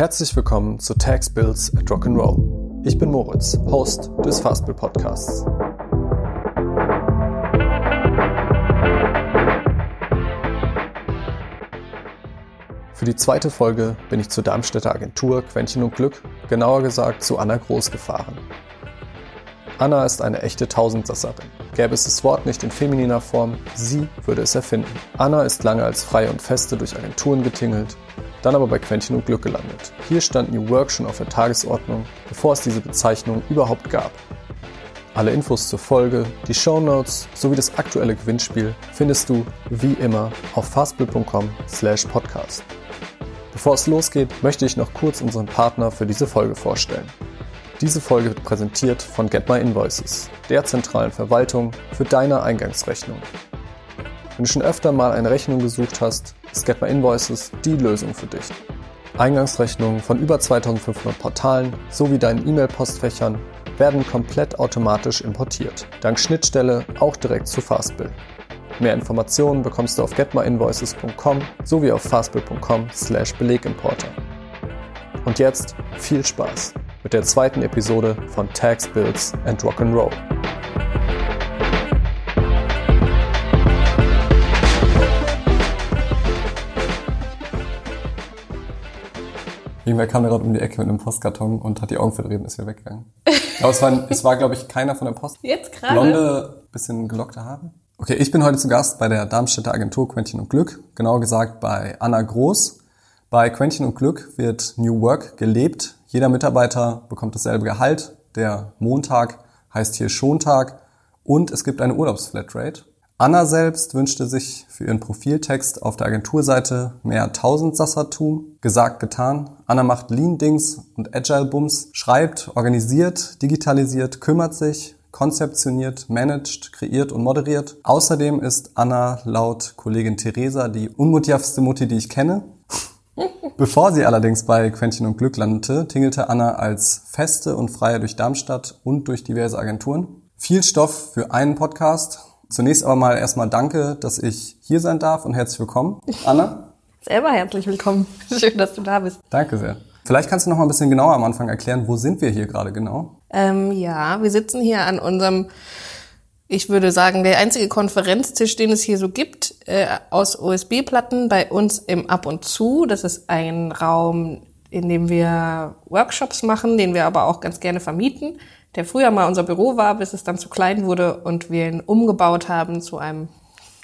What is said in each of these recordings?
Herzlich willkommen zu Tax Bills at Rock'n'Roll. Ich bin Moritz, Host des Fastbill Podcasts. Für die zweite Folge bin ich zur Darmstädter Agentur Quäntchen und Glück, genauer gesagt zu Anna Groß gefahren. Anna ist eine echte Tausendsasserin. Gäbe es das Wort nicht in femininer Form, sie würde es erfinden. Anna ist lange als Freie und Feste durch Agenturen getingelt, dann aber bei Quäntchen und Glück gelandet. Hier stand New Work schon auf der Tagesordnung, bevor es diese Bezeichnung überhaupt gab. Alle Infos zur Folge, die Show Notes sowie das aktuelle Gewinnspiel findest du wie immer auf fastbill.com slash podcast. Bevor es losgeht, möchte ich noch kurz unseren Partner für diese Folge vorstellen. Diese Folge wird präsentiert von Get My Invoices, der zentralen Verwaltung für deine Eingangsrechnung. Wenn du schon öfter mal eine Rechnung gesucht hast, ist Get My Invoices die Lösung für dich. Eingangsrechnungen von über 2500 Portalen sowie deinen E-Mail-Postfächern werden komplett automatisch importiert. Dank Schnittstelle auch direkt zu Fastbill. Mehr Informationen bekommst du auf getmyinvoices.com sowie auf fastbill.com slash Belegimporter. Und jetzt viel Spaß mit der zweiten Episode von Tax Bills and Rock'n'Roll. Irgendwer kam gerade um die Ecke mit einem Postkarton und hat die Augen verdreht und ist wieder weggegangen. Aber es war, es war glaube ich, keiner von der Post. Jetzt gerade? Blonde, bisschen gelockte Haare. Okay, ich bin heute zu Gast bei der Darmstädter Agentur Quentin und Glück, genauer gesagt bei Anna Groß. Bei Quentin und Glück wird New Work gelebt. Jeder Mitarbeiter bekommt dasselbe Gehalt. Der Montag heißt hier Schontag und es gibt eine Urlaubsflatrate. Anna selbst wünschte sich für ihren Profiltext auf der Agenturseite mehr Tausendsassertum. Gesagt, getan. Anna macht Lean-Dings und Agile-Bums, schreibt, organisiert, digitalisiert, kümmert sich, konzeptioniert, managt, kreiert und moderiert. Außerdem ist Anna laut Kollegin Theresa die unmotivste Mutti, die ich kenne. Bevor sie allerdings bei Quentin und Glück landete, tingelte Anna als Feste und Freie durch Darmstadt und durch diverse Agenturen. Viel Stoff für einen Podcast. Zunächst aber mal erstmal danke, dass ich hier sein darf und herzlich willkommen. Anna? Selber herzlich willkommen. Schön, dass du da bist. Danke sehr. Vielleicht kannst du noch mal ein bisschen genauer am Anfang erklären, wo sind wir hier gerade genau? Ähm, ja, wir sitzen hier an unserem, ich würde sagen, der einzige Konferenztisch, den es hier so gibt, äh, aus USB-Platten bei uns im Ab und Zu. Das ist ein Raum, in dem wir Workshops machen, den wir aber auch ganz gerne vermieten der früher mal unser Büro war, bis es dann zu klein wurde und wir ihn umgebaut haben zu einem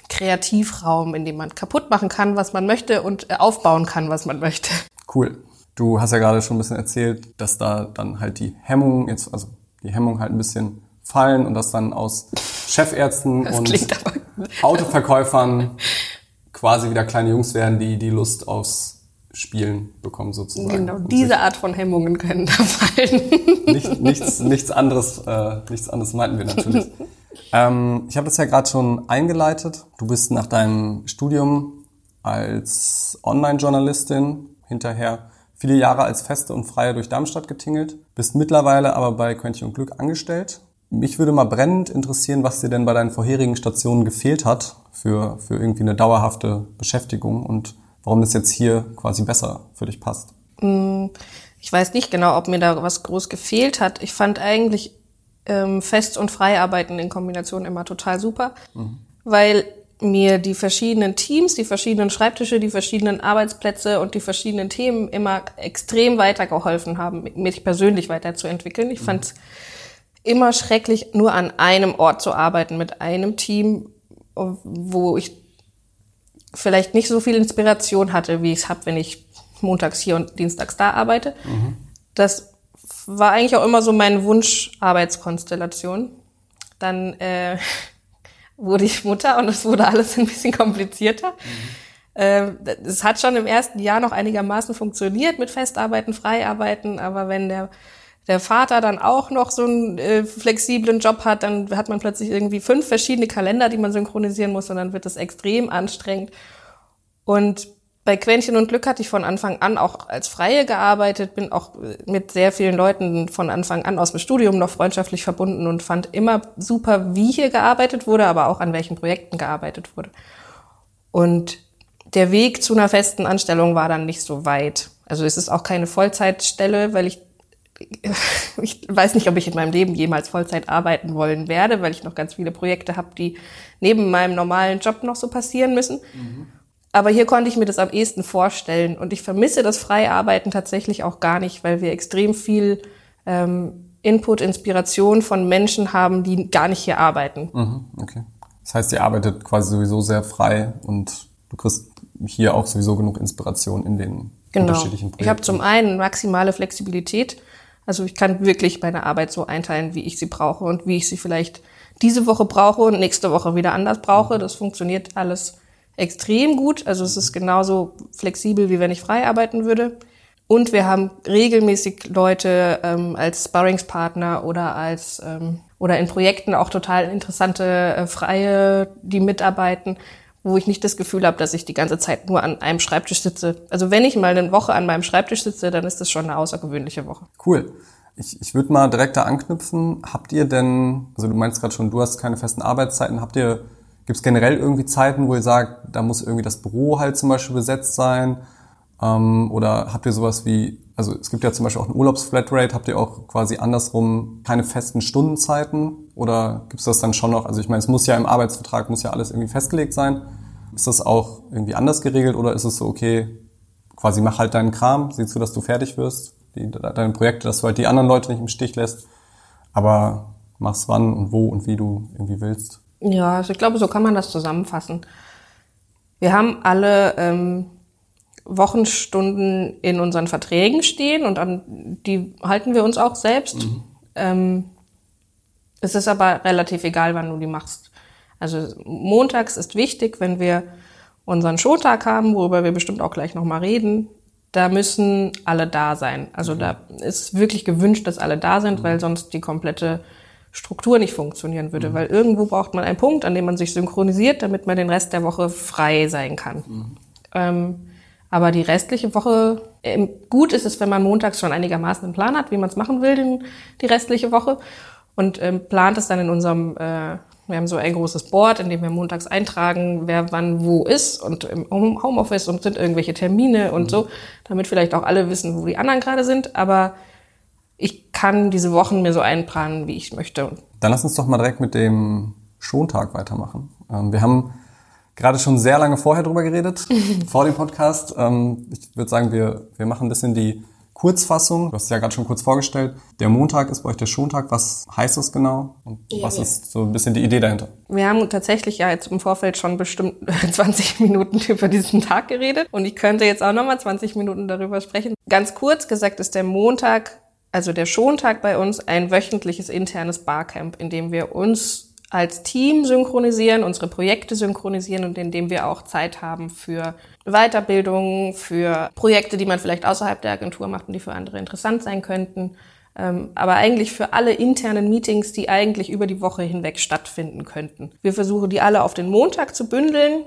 Kreativraum, in dem man kaputt machen kann, was man möchte und äh, aufbauen kann, was man möchte. Cool. Du hast ja gerade schon ein bisschen erzählt, dass da dann halt die Hemmungen jetzt, also die Hemmungen halt ein bisschen fallen und dass dann aus Chefärzten und Autoverkäufern quasi wieder kleine Jungs werden, die die Lust aufs Spielen bekommen sozusagen. Genau, diese Art von Hemmungen können da fallen. Nicht, nichts, nichts anderes, äh, nichts anderes meinten wir natürlich. ähm, ich habe das ja gerade schon eingeleitet. Du bist nach deinem Studium als Online-Journalistin hinterher viele Jahre als Feste und Freie durch Darmstadt getingelt, bist mittlerweile aber bei Quentin und Glück angestellt. Mich würde mal brennend interessieren, was dir denn bei deinen vorherigen Stationen gefehlt hat für, für irgendwie eine dauerhafte Beschäftigung und warum das jetzt hier quasi besser für dich passt. Mm, ich weiß nicht genau, ob mir da was groß gefehlt hat. Ich fand eigentlich ähm, Fest- und Freiarbeiten in Kombination immer total super, mhm. weil mir die verschiedenen Teams, die verschiedenen Schreibtische, die verschiedenen Arbeitsplätze und die verschiedenen Themen immer extrem weitergeholfen haben, mich persönlich weiterzuentwickeln. Ich mhm. fand es immer schrecklich, nur an einem Ort zu arbeiten mit einem Team, wo ich vielleicht nicht so viel Inspiration hatte, wie ich es habe, wenn ich montags hier und dienstags da arbeite. Mhm. Das war eigentlich auch immer so mein Wunsch Arbeitskonstellation. Dann äh, wurde ich Mutter und es wurde alles ein bisschen komplizierter. Mhm. Äh, es hat schon im ersten Jahr noch einigermaßen funktioniert mit Festarbeiten, Freiarbeiten, aber wenn der der Vater dann auch noch so einen äh, flexiblen Job hat, dann hat man plötzlich irgendwie fünf verschiedene Kalender, die man synchronisieren muss und dann wird es extrem anstrengend. Und bei Quäntchen und Glück hatte ich von Anfang an auch als Freie gearbeitet, bin auch mit sehr vielen Leuten von Anfang an aus dem Studium noch freundschaftlich verbunden und fand immer super, wie hier gearbeitet wurde, aber auch an welchen Projekten gearbeitet wurde. Und der Weg zu einer festen Anstellung war dann nicht so weit. Also es ist auch keine Vollzeitstelle, weil ich ich weiß nicht, ob ich in meinem Leben jemals Vollzeit arbeiten wollen werde, weil ich noch ganz viele Projekte habe, die neben meinem normalen Job noch so passieren müssen. Mhm. Aber hier konnte ich mir das am ehesten vorstellen. Und ich vermisse das freie Arbeiten tatsächlich auch gar nicht, weil wir extrem viel ähm, Input, Inspiration von Menschen haben, die gar nicht hier arbeiten. Mhm, okay. Das heißt, ihr arbeitet quasi sowieso sehr frei und du kriegst hier auch sowieso genug Inspiration in den genau. unterschiedlichen Projekten. Ich habe zum einen maximale Flexibilität. Also ich kann wirklich meine Arbeit so einteilen, wie ich sie brauche und wie ich sie vielleicht diese Woche brauche und nächste Woche wieder anders brauche. Das funktioniert alles extrem gut. Also es ist genauso flexibel, wie wenn ich frei arbeiten würde. Und wir haben regelmäßig Leute ähm, als Sparringspartner oder als ähm, oder in Projekten auch total interessante äh, Freie, die mitarbeiten, wo ich nicht das Gefühl habe, dass ich die ganze Zeit nur an einem Schreibtisch sitze. Also wenn ich mal eine Woche an meinem Schreibtisch sitze, dann ist das schon eine außergewöhnliche Woche. Cool. Ich, ich würde mal direkt da anknüpfen. Habt ihr denn, also du meinst gerade schon, du hast keine festen Arbeitszeiten, habt ihr, gibt es generell irgendwie Zeiten, wo ihr sagt, da muss irgendwie das Büro halt zum Beispiel besetzt sein? Ähm, oder habt ihr sowas wie, also es gibt ja zum Beispiel auch eine Urlaubsflatrate, habt ihr auch quasi andersrum keine festen Stundenzeiten? Oder gibt es das dann schon noch? Also ich meine, es muss ja im Arbeitsvertrag, muss ja alles irgendwie festgelegt sein. Ist das auch irgendwie anders geregelt oder ist es so, okay, quasi mach halt deinen Kram, sieh zu, dass du fertig wirst, die, deine Projekte, dass du halt die anderen Leute nicht im Stich lässt, aber mach's wann und wo und wie du irgendwie willst? Ja, also ich glaube, so kann man das zusammenfassen. Wir haben alle ähm, Wochenstunden in unseren Verträgen stehen und an die halten wir uns auch selbst. Mhm. Ähm, es ist aber relativ egal, wann du die machst. Also montags ist wichtig, wenn wir unseren Schontag haben, worüber wir bestimmt auch gleich nochmal reden, da müssen alle da sein. Also mhm. da ist wirklich gewünscht, dass alle da sind, mhm. weil sonst die komplette Struktur nicht funktionieren würde. Mhm. Weil irgendwo braucht man einen Punkt, an dem man sich synchronisiert, damit man den Rest der Woche frei sein kann. Mhm. Ähm, aber die restliche Woche, äh, gut ist es, wenn man montags schon einigermaßen einen Plan hat, wie man es machen will, den, die restliche Woche. Und ähm, plant es dann in unserem, äh, wir haben so ein großes Board, in dem wir montags eintragen, wer wann wo ist und im Homeoffice und sind irgendwelche Termine und mhm. so, damit vielleicht auch alle wissen, wo die anderen gerade sind. Aber ich kann diese Wochen mir so einplanen, wie ich möchte. Dann lass uns doch mal direkt mit dem Schontag weitermachen. Ähm, wir haben gerade schon sehr lange vorher drüber geredet, vor dem Podcast. Ähm, ich würde sagen, wir, wir machen ein bisschen die Kurzfassung. Du hast es ja gerade schon kurz vorgestellt. Der Montag ist bei euch der Schontag. Was heißt das genau? Und ja, was ja. ist so ein bisschen die Idee dahinter? Wir haben tatsächlich ja jetzt im Vorfeld schon bestimmt 20 Minuten über diesen Tag geredet. Und ich könnte jetzt auch nochmal 20 Minuten darüber sprechen. Ganz kurz gesagt ist der Montag, also der Schontag bei uns, ein wöchentliches internes Barcamp, in dem wir uns als Team synchronisieren, unsere Projekte synchronisieren und indem wir auch Zeit haben für Weiterbildung, für Projekte, die man vielleicht außerhalb der Agentur macht und die für andere interessant sein könnten. Ähm, aber eigentlich für alle internen Meetings, die eigentlich über die Woche hinweg stattfinden könnten. Wir versuchen die alle auf den Montag zu bündeln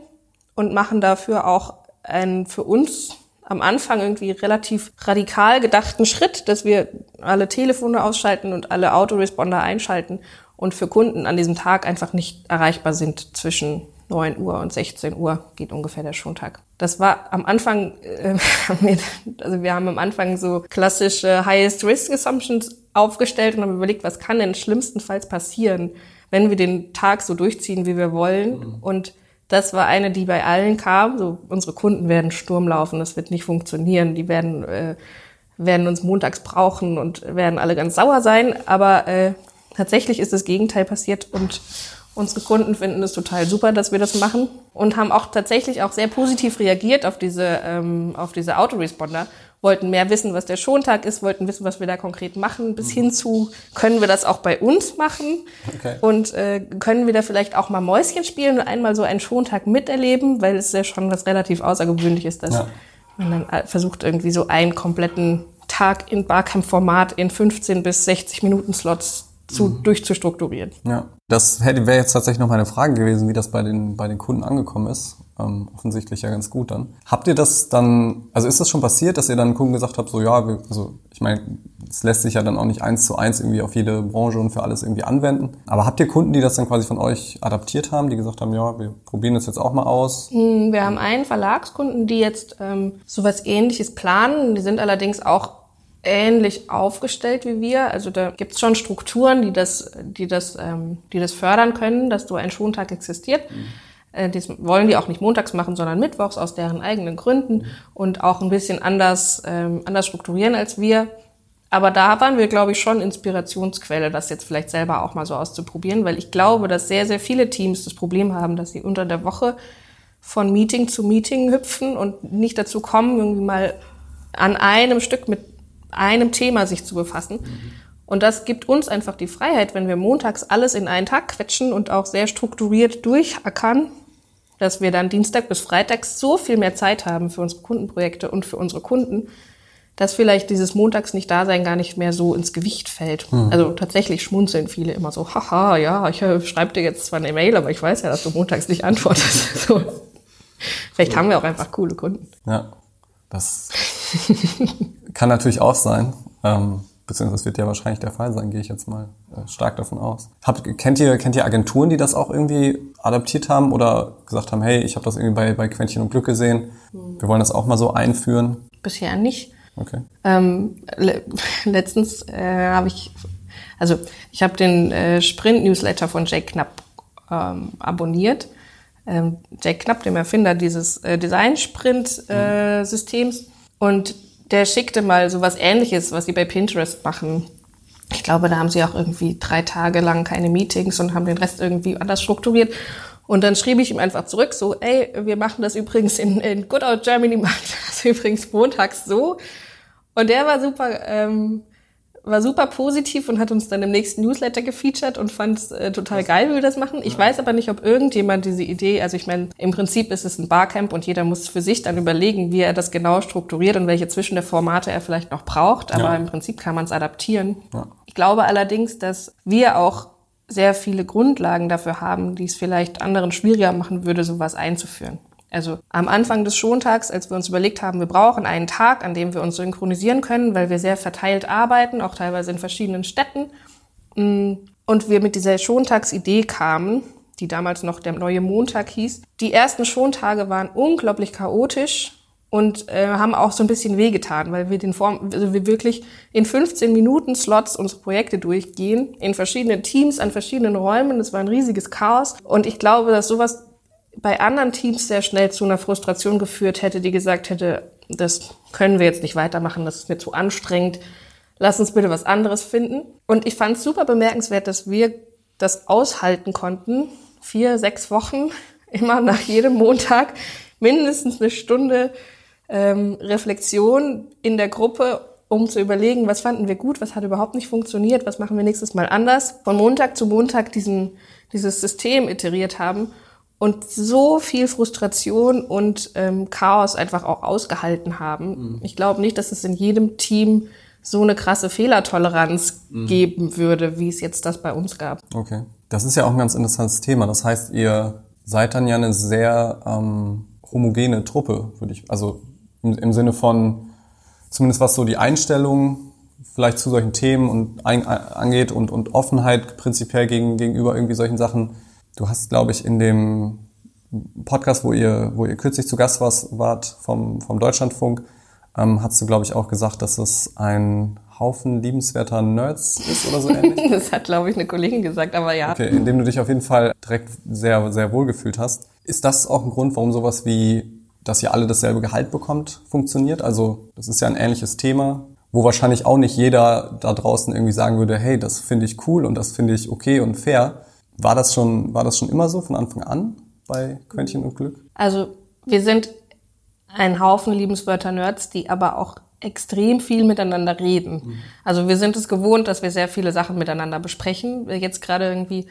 und machen dafür auch einen für uns am Anfang irgendwie relativ radikal gedachten Schritt, dass wir alle Telefone ausschalten und alle Autoresponder einschalten und für Kunden an diesem Tag einfach nicht erreichbar sind zwischen 9 Uhr und 16 Uhr geht ungefähr der Schontag. Das war am Anfang, äh, also wir haben am Anfang so klassische Highest Risk Assumptions aufgestellt und haben überlegt, was kann denn schlimmstenfalls passieren, wenn wir den Tag so durchziehen, wie wir wollen. Mhm. Und das war eine, die bei allen kam. So, unsere Kunden werden Sturm laufen, das wird nicht funktionieren. Die werden, äh, werden uns montags brauchen und werden alle ganz sauer sein. Aber äh, Tatsächlich ist das Gegenteil passiert und unsere Kunden finden es total super, dass wir das machen und haben auch tatsächlich auch sehr positiv reagiert auf diese, ähm, auf diese Autoresponder, wollten mehr wissen, was der Schontag ist, wollten wissen, was wir da konkret machen, bis hin zu, können wir das auch bei uns machen? Okay. und äh, können wir da vielleicht auch mal Mäuschen spielen und einmal so einen Schontag miterleben, weil es ja schon was relativ Außergewöhnliches ist, dass ja. man dann äh, versucht irgendwie so einen kompletten Tag in Barcamp-Format in 15 bis 60 Minuten Slots zu, mhm. durchzustrukturieren. Ja, das wäre jetzt tatsächlich noch meine Frage gewesen, wie das bei den, bei den Kunden angekommen ist. Ähm, offensichtlich ja ganz gut dann. Habt ihr das dann, also ist das schon passiert, dass ihr dann Kunden gesagt habt, so ja, wir, also ich meine, es lässt sich ja dann auch nicht eins zu eins irgendwie auf jede Branche und für alles irgendwie anwenden. Aber habt ihr Kunden, die das dann quasi von euch adaptiert haben, die gesagt haben, ja, wir probieren das jetzt auch mal aus? Hm, wir haben einen Verlagskunden, die jetzt ähm, sowas ähnliches planen. Die sind allerdings auch ähnlich aufgestellt wie wir. Also da gibt es schon Strukturen, die das, die das, ähm, die das fördern können, dass so ein Schontag existiert. Mhm. Äh, das wollen die auch nicht montags machen, sondern mittwochs aus deren eigenen Gründen mhm. und auch ein bisschen anders, ähm, anders strukturieren als wir. Aber da waren wir, glaube ich, schon Inspirationsquelle, das jetzt vielleicht selber auch mal so auszuprobieren, weil ich glaube, dass sehr, sehr viele Teams das Problem haben, dass sie unter der Woche von Meeting zu Meeting hüpfen und nicht dazu kommen, irgendwie mal an einem Stück mit einem Thema sich zu befassen. Mhm. Und das gibt uns einfach die Freiheit, wenn wir montags alles in einen Tag quetschen und auch sehr strukturiert durchackern, dass wir dann Dienstag bis Freitag so viel mehr Zeit haben für unsere Kundenprojekte und für unsere Kunden, dass vielleicht dieses Montags nicht Dasein gar nicht mehr so ins Gewicht fällt. Mhm. Also tatsächlich schmunzeln viele immer so, haha, ja, ich äh, schreibe dir jetzt zwar eine Mail, aber ich weiß ja, dass du montags nicht antwortest. so. Vielleicht haben wir auch einfach coole Kunden. Ja, das kann natürlich auch sein. Ähm, beziehungsweise wird ja wahrscheinlich der Fall sein, gehe ich jetzt mal äh, stark davon aus. Habt, kennt, ihr, kennt ihr Agenturen, die das auch irgendwie adaptiert haben oder gesagt haben, hey, ich habe das irgendwie bei, bei Quäntchen und Glück gesehen, wir wollen das auch mal so einführen? Bisher nicht. Okay. Ähm, le letztens äh, habe ich, also ich habe den äh, Sprint-Newsletter von Jake Knapp ähm, abonniert. Ähm, Jake Knapp, dem Erfinder dieses äh, Design-Sprint-Systems. Äh, und der schickte mal so was ähnliches, was sie bei Pinterest machen. Ich glaube, da haben sie auch irgendwie drei Tage lang keine Meetings und haben den Rest irgendwie anders strukturiert. Und dann schrieb ich ihm einfach zurück, so, ey, wir machen das übrigens in, in Good Old Germany, machen das übrigens montags so. Und der war super, ähm, war super positiv und hat uns dann im nächsten Newsletter gefeatured und fand es äh, total geil, wie wir das machen. Ich weiß aber nicht, ob irgendjemand diese Idee, also ich meine, im Prinzip ist es ein Barcamp und jeder muss für sich dann überlegen, wie er das genau strukturiert und welche zwischen der Formate er vielleicht noch braucht. Aber ja. im Prinzip kann man es adaptieren. Ja. Ich glaube allerdings, dass wir auch sehr viele Grundlagen dafür haben, die es vielleicht anderen schwieriger machen würde, sowas einzuführen. Also am Anfang des Schontags, als wir uns überlegt haben, wir brauchen einen Tag, an dem wir uns synchronisieren können, weil wir sehr verteilt arbeiten, auch teilweise in verschiedenen Städten. Mm, und wir mit dieser Schontagsidee kamen, die damals noch der neue Montag hieß. Die ersten Schontage waren unglaublich chaotisch und äh, haben auch so ein bisschen wehgetan, weil wir den Form, also wir wirklich in 15 Minuten Slots unsere Projekte durchgehen, in verschiedenen Teams, an verschiedenen Räumen. Das war ein riesiges Chaos. Und ich glaube, dass sowas bei anderen Teams sehr schnell zu einer Frustration geführt hätte, die gesagt hätte, das können wir jetzt nicht weitermachen, das ist mir zu anstrengend, lass uns bitte was anderes finden. Und ich fand es super bemerkenswert, dass wir das aushalten konnten, vier, sechs Wochen, immer nach jedem Montag mindestens eine Stunde ähm, Reflexion in der Gruppe, um zu überlegen, was fanden wir gut, was hat überhaupt nicht funktioniert, was machen wir nächstes Mal anders. Von Montag zu Montag diesen, dieses System iteriert haben und so viel Frustration und ähm, Chaos einfach auch ausgehalten haben. Mhm. Ich glaube nicht, dass es in jedem Team so eine krasse Fehlertoleranz mhm. geben würde, wie es jetzt das bei uns gab. Okay. Das ist ja auch ein ganz interessantes Thema. Das heißt, ihr seid dann ja eine sehr ähm, homogene Truppe, würde ich, also im, im Sinne von, zumindest was so die Einstellung vielleicht zu solchen Themen und ein, angeht und, und Offenheit prinzipiell gegen, gegenüber irgendwie solchen Sachen Du hast, glaube ich, in dem Podcast, wo ihr, wo ihr kürzlich zu Gast warst, wart vom, vom Deutschlandfunk, ähm, hast du, glaube ich, auch gesagt, dass es ein Haufen liebenswerter Nerds ist oder so ähnlich? das hat, glaube ich, eine Kollegin gesagt, aber ja. Okay, indem du dich auf jeden Fall direkt sehr, sehr wohl gefühlt hast. Ist das auch ein Grund, warum sowas wie, dass ihr alle dasselbe Gehalt bekommt, funktioniert? Also, das ist ja ein ähnliches Thema, wo wahrscheinlich auch nicht jeder da draußen irgendwie sagen würde, hey, das finde ich cool und das finde ich okay und fair. War das schon, war das schon immer so von Anfang an bei Quäntchen und Glück? Also wir sind ein Haufen Liebenswörter-Nerds, die aber auch extrem viel miteinander reden. Mhm. Also wir sind es gewohnt, dass wir sehr viele Sachen miteinander besprechen. Jetzt gerade irgendwie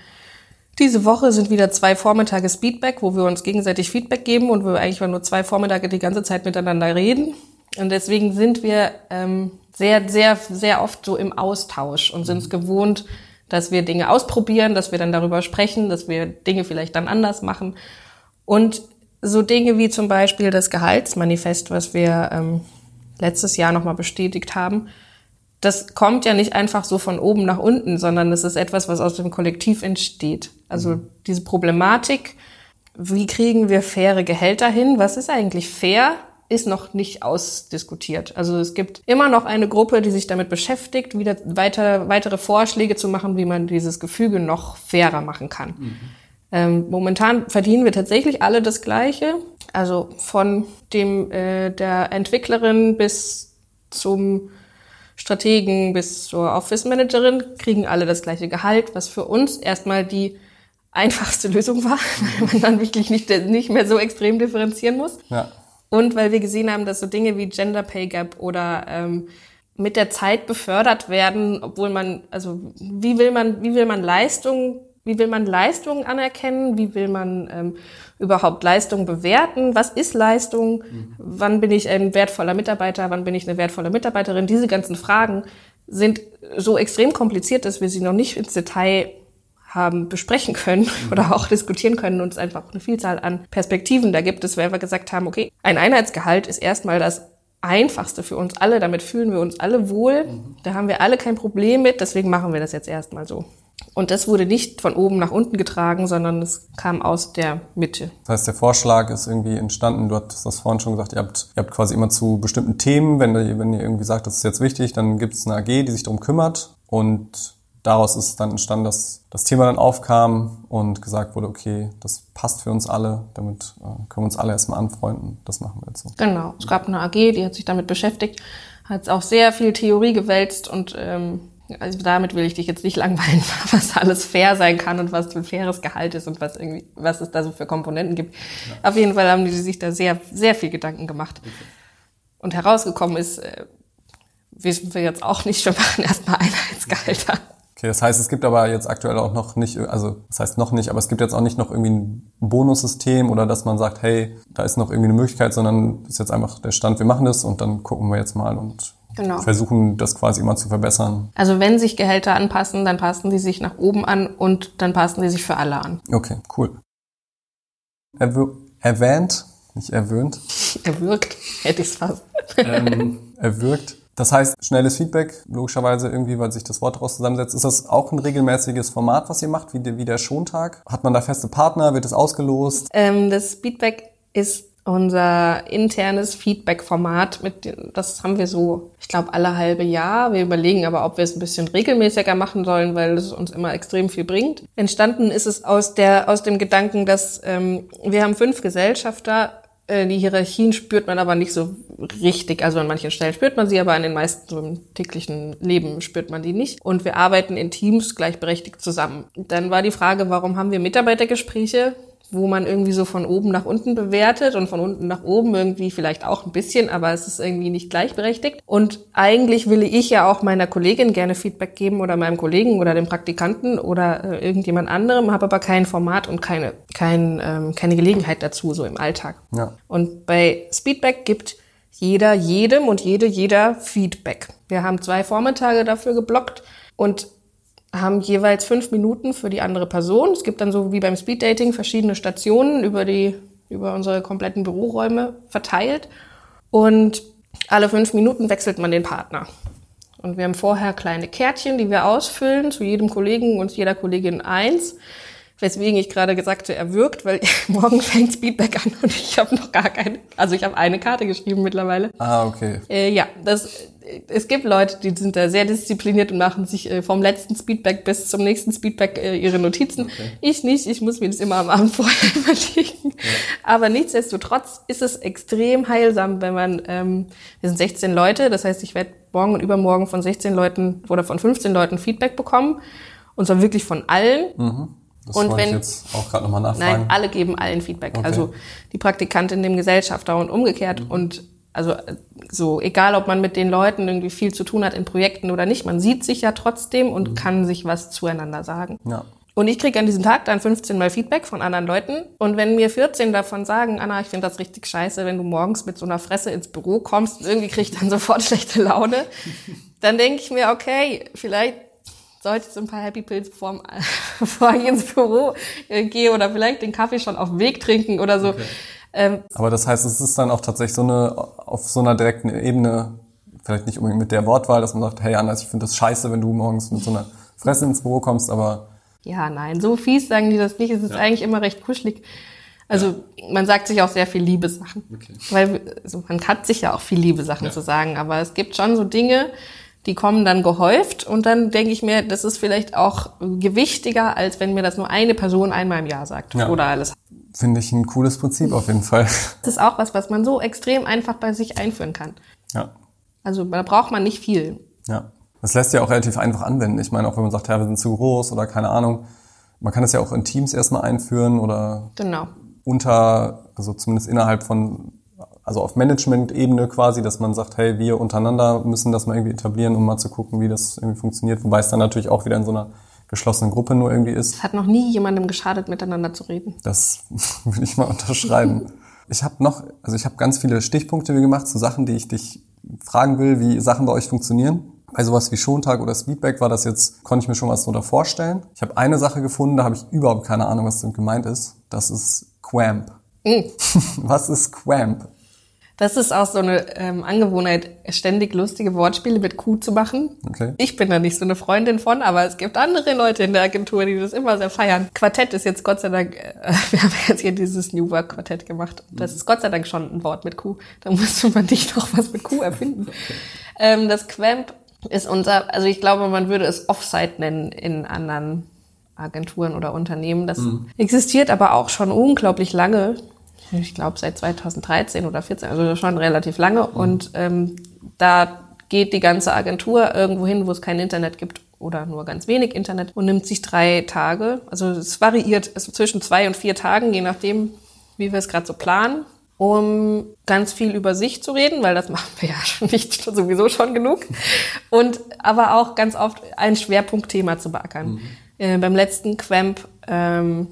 diese Woche sind wieder zwei Vormittage Speedback, wo wir uns gegenseitig Feedback geben und wir eigentlich nur zwei Vormittage die ganze Zeit miteinander reden. Und deswegen sind wir ähm, sehr, sehr, sehr oft so im Austausch und sind es gewohnt, dass wir Dinge ausprobieren, dass wir dann darüber sprechen, dass wir Dinge vielleicht dann anders machen. Und so Dinge wie zum Beispiel das Gehaltsmanifest, was wir ähm, letztes Jahr nochmal bestätigt haben, das kommt ja nicht einfach so von oben nach unten, sondern es ist etwas, was aus dem Kollektiv entsteht. Also mhm. diese Problematik, wie kriegen wir faire Gehälter hin? Was ist eigentlich fair? Ist noch nicht ausdiskutiert. Also es gibt immer noch eine Gruppe, die sich damit beschäftigt, wieder weiter, weitere Vorschläge zu machen, wie man dieses Gefüge noch fairer machen kann. Mhm. Ähm, momentan verdienen wir tatsächlich alle das Gleiche. Also von dem äh, der Entwicklerin bis zum Strategen bis zur Office Managerin kriegen alle das gleiche Gehalt, was für uns erstmal die einfachste Lösung war, weil man dann wirklich nicht, nicht mehr so extrem differenzieren muss. Ja. Und weil wir gesehen haben, dass so Dinge wie Gender Pay Gap oder ähm, mit der Zeit befördert werden, obwohl man, also wie will man, wie will man Leistung, wie will man Leistungen anerkennen, wie will man ähm, überhaupt Leistung bewerten, was ist Leistung, mhm. wann bin ich ein wertvoller Mitarbeiter, wann bin ich eine wertvolle Mitarbeiterin, diese ganzen Fragen sind so extrem kompliziert, dass wir sie noch nicht ins Detail haben besprechen können mhm. oder auch diskutieren können und es einfach eine Vielzahl an Perspektiven da gibt, dass wir einfach gesagt haben, okay, ein Einheitsgehalt ist erstmal das einfachste für uns alle, damit fühlen wir uns alle wohl, mhm. da haben wir alle kein Problem mit, deswegen machen wir das jetzt erstmal so. Und das wurde nicht von oben nach unten getragen, sondern es kam aus der Mitte. Das heißt, der Vorschlag ist irgendwie entstanden. Du hattest das vorhin schon gesagt, ihr habt, ihr habt quasi immer zu bestimmten Themen, wenn, wenn ihr irgendwie sagt, das ist jetzt wichtig, dann gibt es eine AG, die sich darum kümmert. Und daraus ist dann entstanden, dass das Thema dann aufkam und gesagt wurde, okay, das passt für uns alle, damit äh, können wir uns alle erstmal anfreunden. Das machen wir jetzt so. Genau. Es gab eine AG, die hat sich damit beschäftigt, hat auch sehr viel Theorie gewälzt und ähm, also damit will ich dich jetzt nicht langweilen, was alles fair sein kann und was ein faires Gehalt ist und was irgendwie, was es da so für Komponenten gibt. Ja. Auf jeden Fall haben die sich da sehr, sehr viel Gedanken gemacht. Okay. Und herausgekommen ist, äh, wissen wir jetzt auch nicht, wir machen erstmal Einheitsgehalter. Okay, das heißt, es gibt aber jetzt aktuell auch noch nicht, also das heißt noch nicht, aber es gibt jetzt auch nicht noch irgendwie ein Bonussystem oder dass man sagt, hey, da ist noch irgendwie eine Möglichkeit, sondern ist jetzt einfach der Stand, wir machen das und dann gucken wir jetzt mal und genau. versuchen das quasi immer zu verbessern. Also wenn sich Gehälter anpassen, dann passen die sich nach oben an und dann passen die sich für alle an. Okay, cool. Erw erwähnt, nicht erwöhnt. Erwürgt, hätte ich es fast. Ähm, erwürgt das heißt, schnelles Feedback, logischerweise irgendwie, weil sich das Wort daraus zusammensetzt. Ist das auch ein regelmäßiges Format, was ihr macht, wie der, wie der Schontag? Hat man da feste Partner? Wird es ausgelost? Ähm, das Feedback ist unser internes Feedback-Format. Mit, das haben wir so, ich glaube, alle halbe Jahr. Wir überlegen aber, ob wir es ein bisschen regelmäßiger machen sollen, weil es uns immer extrem viel bringt. Entstanden ist es aus der aus dem Gedanken, dass ähm, wir haben fünf Gesellschafter die Hierarchien spürt man aber nicht so richtig. Also an manchen Stellen spürt man sie, aber an den meisten so im täglichen Leben spürt man die nicht. Und wir arbeiten in Teams gleichberechtigt zusammen. Dann war die Frage, warum haben wir Mitarbeitergespräche? Wo man irgendwie so von oben nach unten bewertet und von unten nach oben irgendwie vielleicht auch ein bisschen, aber es ist irgendwie nicht gleichberechtigt. Und eigentlich will ich ja auch meiner Kollegin gerne Feedback geben oder meinem Kollegen oder dem Praktikanten oder äh, irgendjemand anderem, habe aber kein Format und keine, kein, ähm, keine Gelegenheit dazu so im Alltag. Ja. Und bei Speedback gibt jeder jedem und jede jeder Feedback. Wir haben zwei Vormittage dafür geblockt und haben jeweils fünf Minuten für die andere Person. Es gibt dann so wie beim Speeddating verschiedene Stationen über die, über unsere kompletten Büroräume verteilt. Und alle fünf Minuten wechselt man den Partner. Und wir haben vorher kleine Kärtchen, die wir ausfüllen, zu jedem Kollegen und jeder Kollegin eins. Weswegen ich gerade gesagt habe, er wirkt, weil morgen fängt Speedback an und ich habe noch gar keine, also ich habe eine Karte geschrieben mittlerweile. Ah, okay. Äh, ja, das es gibt Leute, die sind da sehr diszipliniert und machen sich äh, vom letzten Speedback bis zum nächsten Speedback äh, ihre Notizen. Okay. Ich nicht, ich muss mir das immer am Abend vorher überlegen. Ja. Aber nichtsdestotrotz ist es extrem heilsam, wenn man, ähm, wir sind 16 Leute, das heißt, ich werde morgen und übermorgen von 16 Leuten oder von 15 Leuten Feedback bekommen. Und zwar wirklich von allen. Mhm. Das und wenn, ich jetzt auch gerade nochmal nachfragen. Nein, alle geben allen Feedback. Okay. Also die Praktikantin dem Gesellschafter und umgekehrt. Mhm. Und also so, egal ob man mit den Leuten irgendwie viel zu tun hat in Projekten oder nicht, man sieht sich ja trotzdem und mhm. kann sich was zueinander sagen. Ja. Und ich kriege an diesem Tag dann 15 Mal Feedback von anderen Leuten. Und wenn mir 14 davon sagen, Anna, ich finde das richtig scheiße, wenn du morgens mit so einer Fresse ins Büro kommst, irgendwie kriege ich dann sofort schlechte Laune, dann denke ich mir, okay, vielleicht sollte ich so ein paar Happy Pills vorm, bevor ich ins Büro äh, gehe oder vielleicht den Kaffee schon auf dem Weg trinken oder so. Okay. Ähm, Aber das heißt, es ist dann auch tatsächlich so eine, auf so einer direkten Ebene vielleicht nicht unbedingt mit der Wortwahl, dass man sagt, hey Anna, ich finde das scheiße, wenn du morgens mit so einer Fresse ins Büro kommst, aber Ja, nein, so fies sagen die das nicht. Es ist eigentlich immer recht kuschelig. Also man sagt sich auch sehr viel Liebe-Sachen. Okay. Weil also man hat sich ja auch viel Liebe-Sachen zu sagen, aber es gibt schon so Dinge, die kommen dann gehäuft und dann denke ich mir, das ist vielleicht auch gewichtiger, als wenn mir das nur eine Person einmal im Jahr sagt. Ja. Oder alles. Finde ich ein cooles Prinzip auf jeden Fall. Das ist auch was, was man so extrem einfach bei sich einführen kann. Ja. Also da braucht man nicht viel. Ja. Das lässt sich auch relativ einfach anwenden. Ich meine, auch wenn man sagt, ja, wir sind zu groß oder keine Ahnung. Man kann das ja auch in Teams erstmal einführen oder Genau. unter, also zumindest innerhalb von, also auf Management-Ebene quasi, dass man sagt, hey, wir untereinander müssen das mal irgendwie etablieren, um mal zu gucken, wie das irgendwie funktioniert. Wobei es dann natürlich auch wieder in so einer geschlossenen Gruppe nur irgendwie ist. Es hat noch nie jemandem geschadet, miteinander zu reden. Das würde ich mal unterschreiben. Ich habe noch, also ich habe ganz viele Stichpunkte gemacht zu Sachen, die ich dich fragen will, wie Sachen bei euch funktionieren. Bei sowas wie Schontag oder Speedback war das jetzt, konnte ich mir schon was drunter vorstellen. Ich habe eine Sache gefunden, da habe ich überhaupt keine Ahnung, was damit gemeint ist. Das ist Quamp. was ist Quamp? Das ist auch so eine ähm, Angewohnheit, ständig lustige Wortspiele mit Q zu machen. Okay. Ich bin da nicht so eine Freundin von, aber es gibt andere Leute in der Agentur, die das immer sehr feiern. Quartett ist jetzt Gott sei Dank, äh, wir haben jetzt hier dieses New Work Quartett gemacht. Das ist Gott sei Dank schon ein Wort mit Q. Da musste man nicht noch was mit Q erfinden. Ähm, das Quamp ist unser, also ich glaube, man würde es Offsite nennen in anderen Agenturen oder Unternehmen. Das existiert aber auch schon unglaublich lange. Ich glaube seit 2013 oder 14, also schon relativ lange. Und ähm, da geht die ganze Agentur irgendwo hin, wo es kein Internet gibt oder nur ganz wenig Internet und nimmt sich drei Tage. Also es variiert also zwischen zwei und vier Tagen, je nachdem, wie wir es gerade so planen, um ganz viel über sich zu reden, weil das machen wir ja schon nicht sowieso schon genug. Und aber auch ganz oft ein Schwerpunktthema zu beackern. Äh, beim letzten Quamp ähm,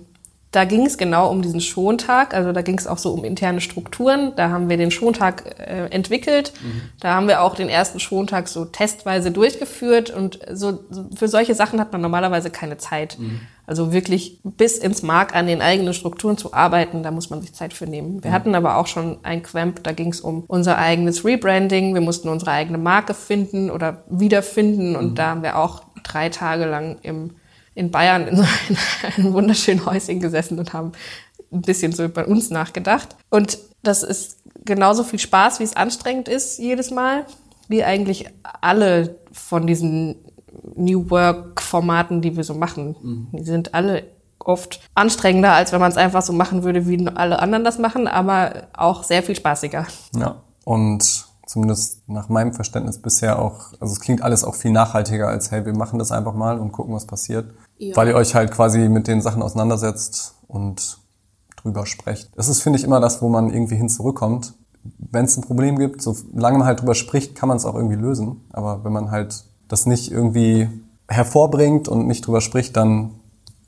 da ging es genau um diesen Schontag, also da ging es auch so um interne Strukturen. Da haben wir den Schontag äh, entwickelt. Da haben wir auch den ersten Schontag so testweise durchgeführt und so für solche Sachen hat man normalerweise keine Zeit. Also wirklich bis ins Mark an den eigenen Strukturen zu arbeiten, da muss man sich Zeit für nehmen. Wir hatten aber auch schon ein Quamp, da ging es um unser eigenes Rebranding. Wir mussten unsere eigene Marke finden oder wiederfinden und da haben wir auch drei Tage lang im in Bayern in so einem, wunderschönen Häuschen gesessen und haben ein bisschen so über uns nachgedacht. Und das ist genauso viel Spaß, wie es anstrengend ist jedes Mal, wie eigentlich alle von diesen New Work-Formaten, die wir so machen. Die sind alle oft anstrengender, als wenn man es einfach so machen würde, wie alle anderen das machen, aber auch sehr viel spaßiger. Ja. Und zumindest nach meinem Verständnis bisher auch, also es klingt alles auch viel nachhaltiger als, hey, wir machen das einfach mal und gucken, was passiert. Ja. Weil ihr euch halt quasi mit den Sachen auseinandersetzt und drüber sprecht. Das ist, finde ich, immer das, wo man irgendwie hin zurückkommt. Wenn es ein Problem gibt, solange man halt drüber spricht, kann man es auch irgendwie lösen. Aber wenn man halt das nicht irgendwie hervorbringt und nicht drüber spricht, dann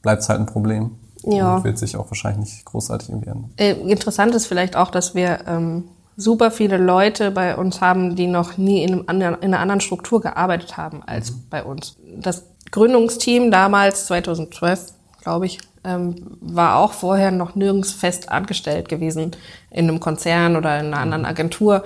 bleibt es halt ein Problem. Ja. Und wird sich auch wahrscheinlich nicht großartig irgendwie ändern. Äh, interessant ist vielleicht auch, dass wir ähm, super viele Leute bei uns haben, die noch nie in, einem anderen, in einer anderen Struktur gearbeitet haben als bei uns. Das Gründungsteam damals, 2012, glaube ich, ähm, war auch vorher noch nirgends fest angestellt gewesen in einem Konzern oder in einer anderen Agentur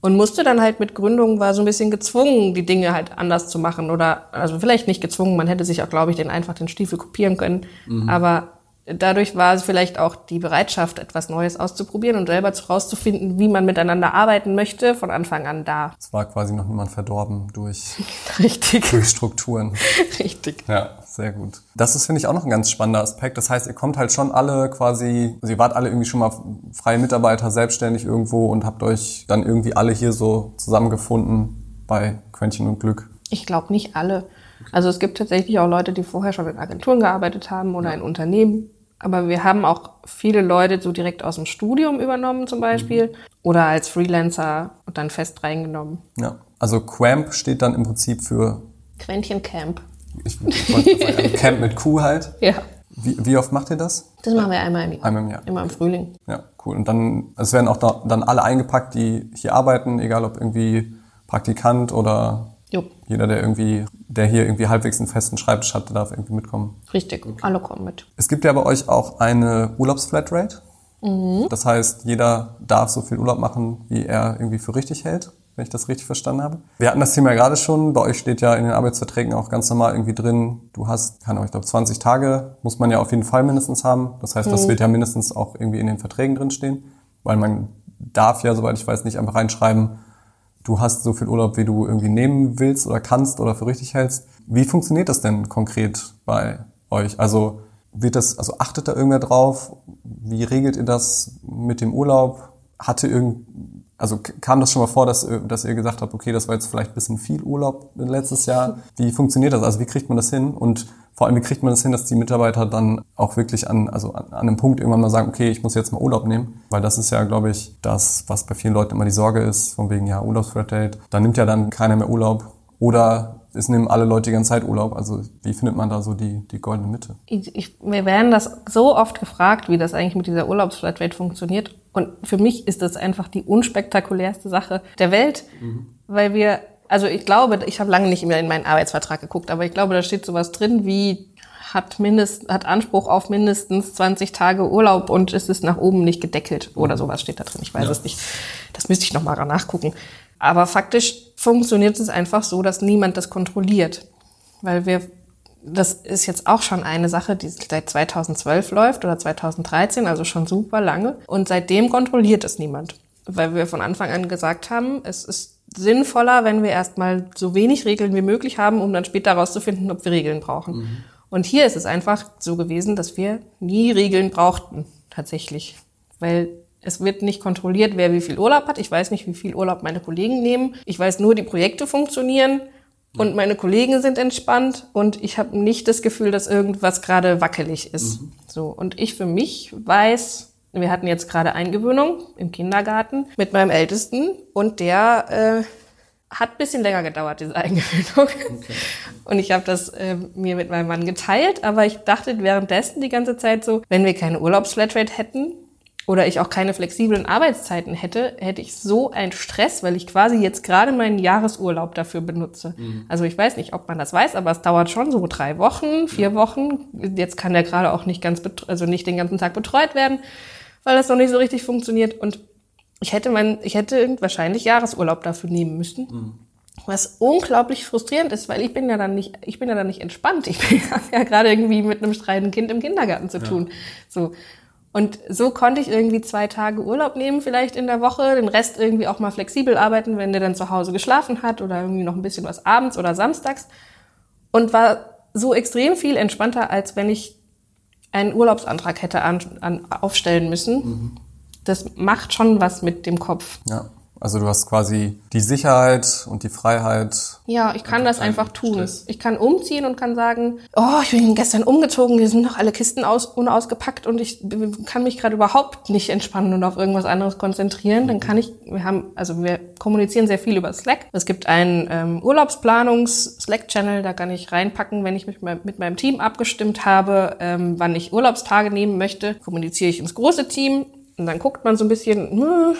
und musste dann halt mit Gründung, war so ein bisschen gezwungen, die Dinge halt anders zu machen oder, also vielleicht nicht gezwungen, man hätte sich auch, glaube ich, den einfach den Stiefel kopieren können, aber dadurch war es vielleicht auch die Bereitschaft, etwas Neues auszuprobieren und selber rauszufinden, wie man miteinander arbeiten möchte, von Anfang an da. Es war quasi noch niemand verdorben durch, Richtig, durch Strukturen. richtig. Ja, sehr gut. Das ist, finde ich, auch noch ein ganz spannender Aspekt. Das heißt, ihr kommt halt schon alle quasi, also ihr wart alle irgendwie schon mal freie Mitarbeiter, selbstständig irgendwo und habt euch dann irgendwie alle hier so zusammengefunden bei Quäntchen und Glück. Ich glaube nicht alle. Also es gibt tatsächlich auch Leute, die vorher schon in Agenturen gearbeitet haben oder in Unternehmen. Aber wir haben auch viele Leute so direkt aus dem Studium übernommen zum Beispiel oder als Freelancer und dann fest reingenommen. Ja. Also Quamp steht dann im Prinzip für, Quäntchen Camp. ich, ich wollte sagen, also Camp mit Q halt. Ja. Wie, wie oft macht ihr das? Das machen wir einmal im Jahr. Einmal im Jahr. Immer im Frühling. Ja, cool. Und dann, es werden auch da, dann alle eingepackt, die hier arbeiten, egal ob irgendwie Praktikant oder Jupp, jeder, der irgendwie, der hier irgendwie halbwegs einen festen Schreibtisch hat, der darf irgendwie mitkommen. richtig. Alle kommen mit. Es gibt ja bei euch auch eine Urlaubsflatrate. Das heißt, jeder darf so viel Urlaub machen, wie er irgendwie für richtig hält. wenn ich das richtig verstanden habe. Wir hatten das Thema ja gerade schon. Bei euch steht ja in den Arbeitsverträgen auch ganz normal irgendwie drin, du hast, keine Ahnung, ich glaube 20 Tage muss man ja auf jeden Fall mindestens haben. Das heißt, das mhm. wird ja mindestens auch irgendwie in den Verträgen drin stehen, weil man darf ja, soweit ich weiß, nicht einfach reinschreiben, du hast so viel Urlaub, wie du irgendwie nehmen willst oder kannst oder für richtig hältst. Wie funktioniert das denn konkret bei euch? Also wird das, also achtet da irgendwer drauf? Wie regelt ihr das mit dem Urlaub? Hatte irgend, also kam das schon mal vor, dass, dass ihr gesagt habt, okay, das war jetzt vielleicht ein bisschen viel Urlaub letztes Jahr. Wie funktioniert das? Also wie kriegt man das hin? Und vor allem, wie kriegt man das hin, dass die Mitarbeiter dann auch wirklich an, also an, an einem Punkt irgendwann mal sagen, okay, ich muss jetzt mal Urlaub nehmen? Weil das ist ja, glaube ich, das, was bei vielen Leuten immer die Sorge ist, von wegen, ja, Urlaubsflatrate. Da nimmt ja dann keiner mehr Urlaub. Oder es nehmen alle Leute die ganze Zeit Urlaub. Also wie findet man da so die, die goldene Mitte? Ich, ich, wir werden das so oft gefragt, wie das eigentlich mit dieser Urlaubsflatrate funktioniert. Und für mich ist das einfach die unspektakulärste Sache der Welt, mhm. weil wir also ich glaube, ich habe lange nicht mehr in meinen Arbeitsvertrag geguckt, aber ich glaube, da steht sowas drin wie hat mindest hat Anspruch auf mindestens 20 Tage Urlaub und es ist nach oben nicht gedeckelt oder mhm. sowas steht da drin. Ich weiß ja. es nicht. Das müsste ich noch mal nachgucken. Aber faktisch funktioniert es einfach so, dass niemand das kontrolliert, weil wir das ist jetzt auch schon eine Sache, die seit 2012 läuft oder 2013, also schon super lange. Und seitdem kontrolliert es niemand, weil wir von Anfang an gesagt haben, es ist sinnvoller, wenn wir erstmal so wenig Regeln wie möglich haben, um dann später herauszufinden, ob wir Regeln brauchen. Mhm. Und hier ist es einfach so gewesen, dass wir nie Regeln brauchten, tatsächlich. Weil es wird nicht kontrolliert, wer wie viel Urlaub hat. Ich weiß nicht, wie viel Urlaub meine Kollegen nehmen. Ich weiß nur, die Projekte funktionieren und meine Kollegen sind entspannt und ich habe nicht das Gefühl, dass irgendwas gerade wackelig ist. Mhm. So und ich für mich weiß, wir hatten jetzt gerade Eingewöhnung im Kindergarten mit meinem Ältesten und der äh, hat ein bisschen länger gedauert, diese Eingewöhnung. Okay. Und ich habe das äh, mir mit meinem Mann geteilt, aber ich dachte währenddessen die ganze Zeit so, wenn wir keine Urlaubsflatrate hätten, oder ich auch keine flexiblen Arbeitszeiten hätte, hätte ich so einen Stress, weil ich quasi jetzt gerade meinen Jahresurlaub dafür benutze. Mhm. Also ich weiß nicht, ob man das weiß, aber es dauert schon so drei Wochen, vier Wochen. Jetzt kann der gerade auch nicht ganz, also nicht den ganzen Tag betreut werden weil das noch nicht so richtig funktioniert. Und ich hätte mein, ich hätte wahrscheinlich Jahresurlaub dafür nehmen müssen. Mhm. Was unglaublich frustrierend ist, weil ich bin ja dann nicht, ich bin ja dann nicht entspannt. Ich bin ja gerade irgendwie mit einem streitenden Kind im Kindergarten zu tun. Ja. So. Und so konnte ich irgendwie zwei Tage Urlaub nehmen, vielleicht in der Woche, den Rest irgendwie auch mal flexibel arbeiten, wenn der dann zu Hause geschlafen hat oder irgendwie noch ein bisschen was abends oder samstags. Und war so extrem viel entspannter, als wenn ich einen Urlaubsantrag hätte an, an, aufstellen müssen. Mhm. Das macht schon was mit dem Kopf. Ja. Also du hast quasi die Sicherheit und die Freiheit. Ja, ich kann das einfach tun. Stress. Ich kann umziehen und kann sagen, oh, ich bin gestern umgezogen, hier sind noch alle Kisten aus, unausgepackt und ich kann mich gerade überhaupt nicht entspannen und auf irgendwas anderes konzentrieren. Dann kann ich, wir haben, also wir kommunizieren sehr viel über Slack. Es gibt einen ähm, Urlaubsplanungs-Slack-Channel, da kann ich reinpacken, wenn ich mich mit meinem Team abgestimmt habe, ähm, wann ich Urlaubstage nehmen möchte, kommuniziere ich ins große Team und dann guckt man so ein bisschen, hm,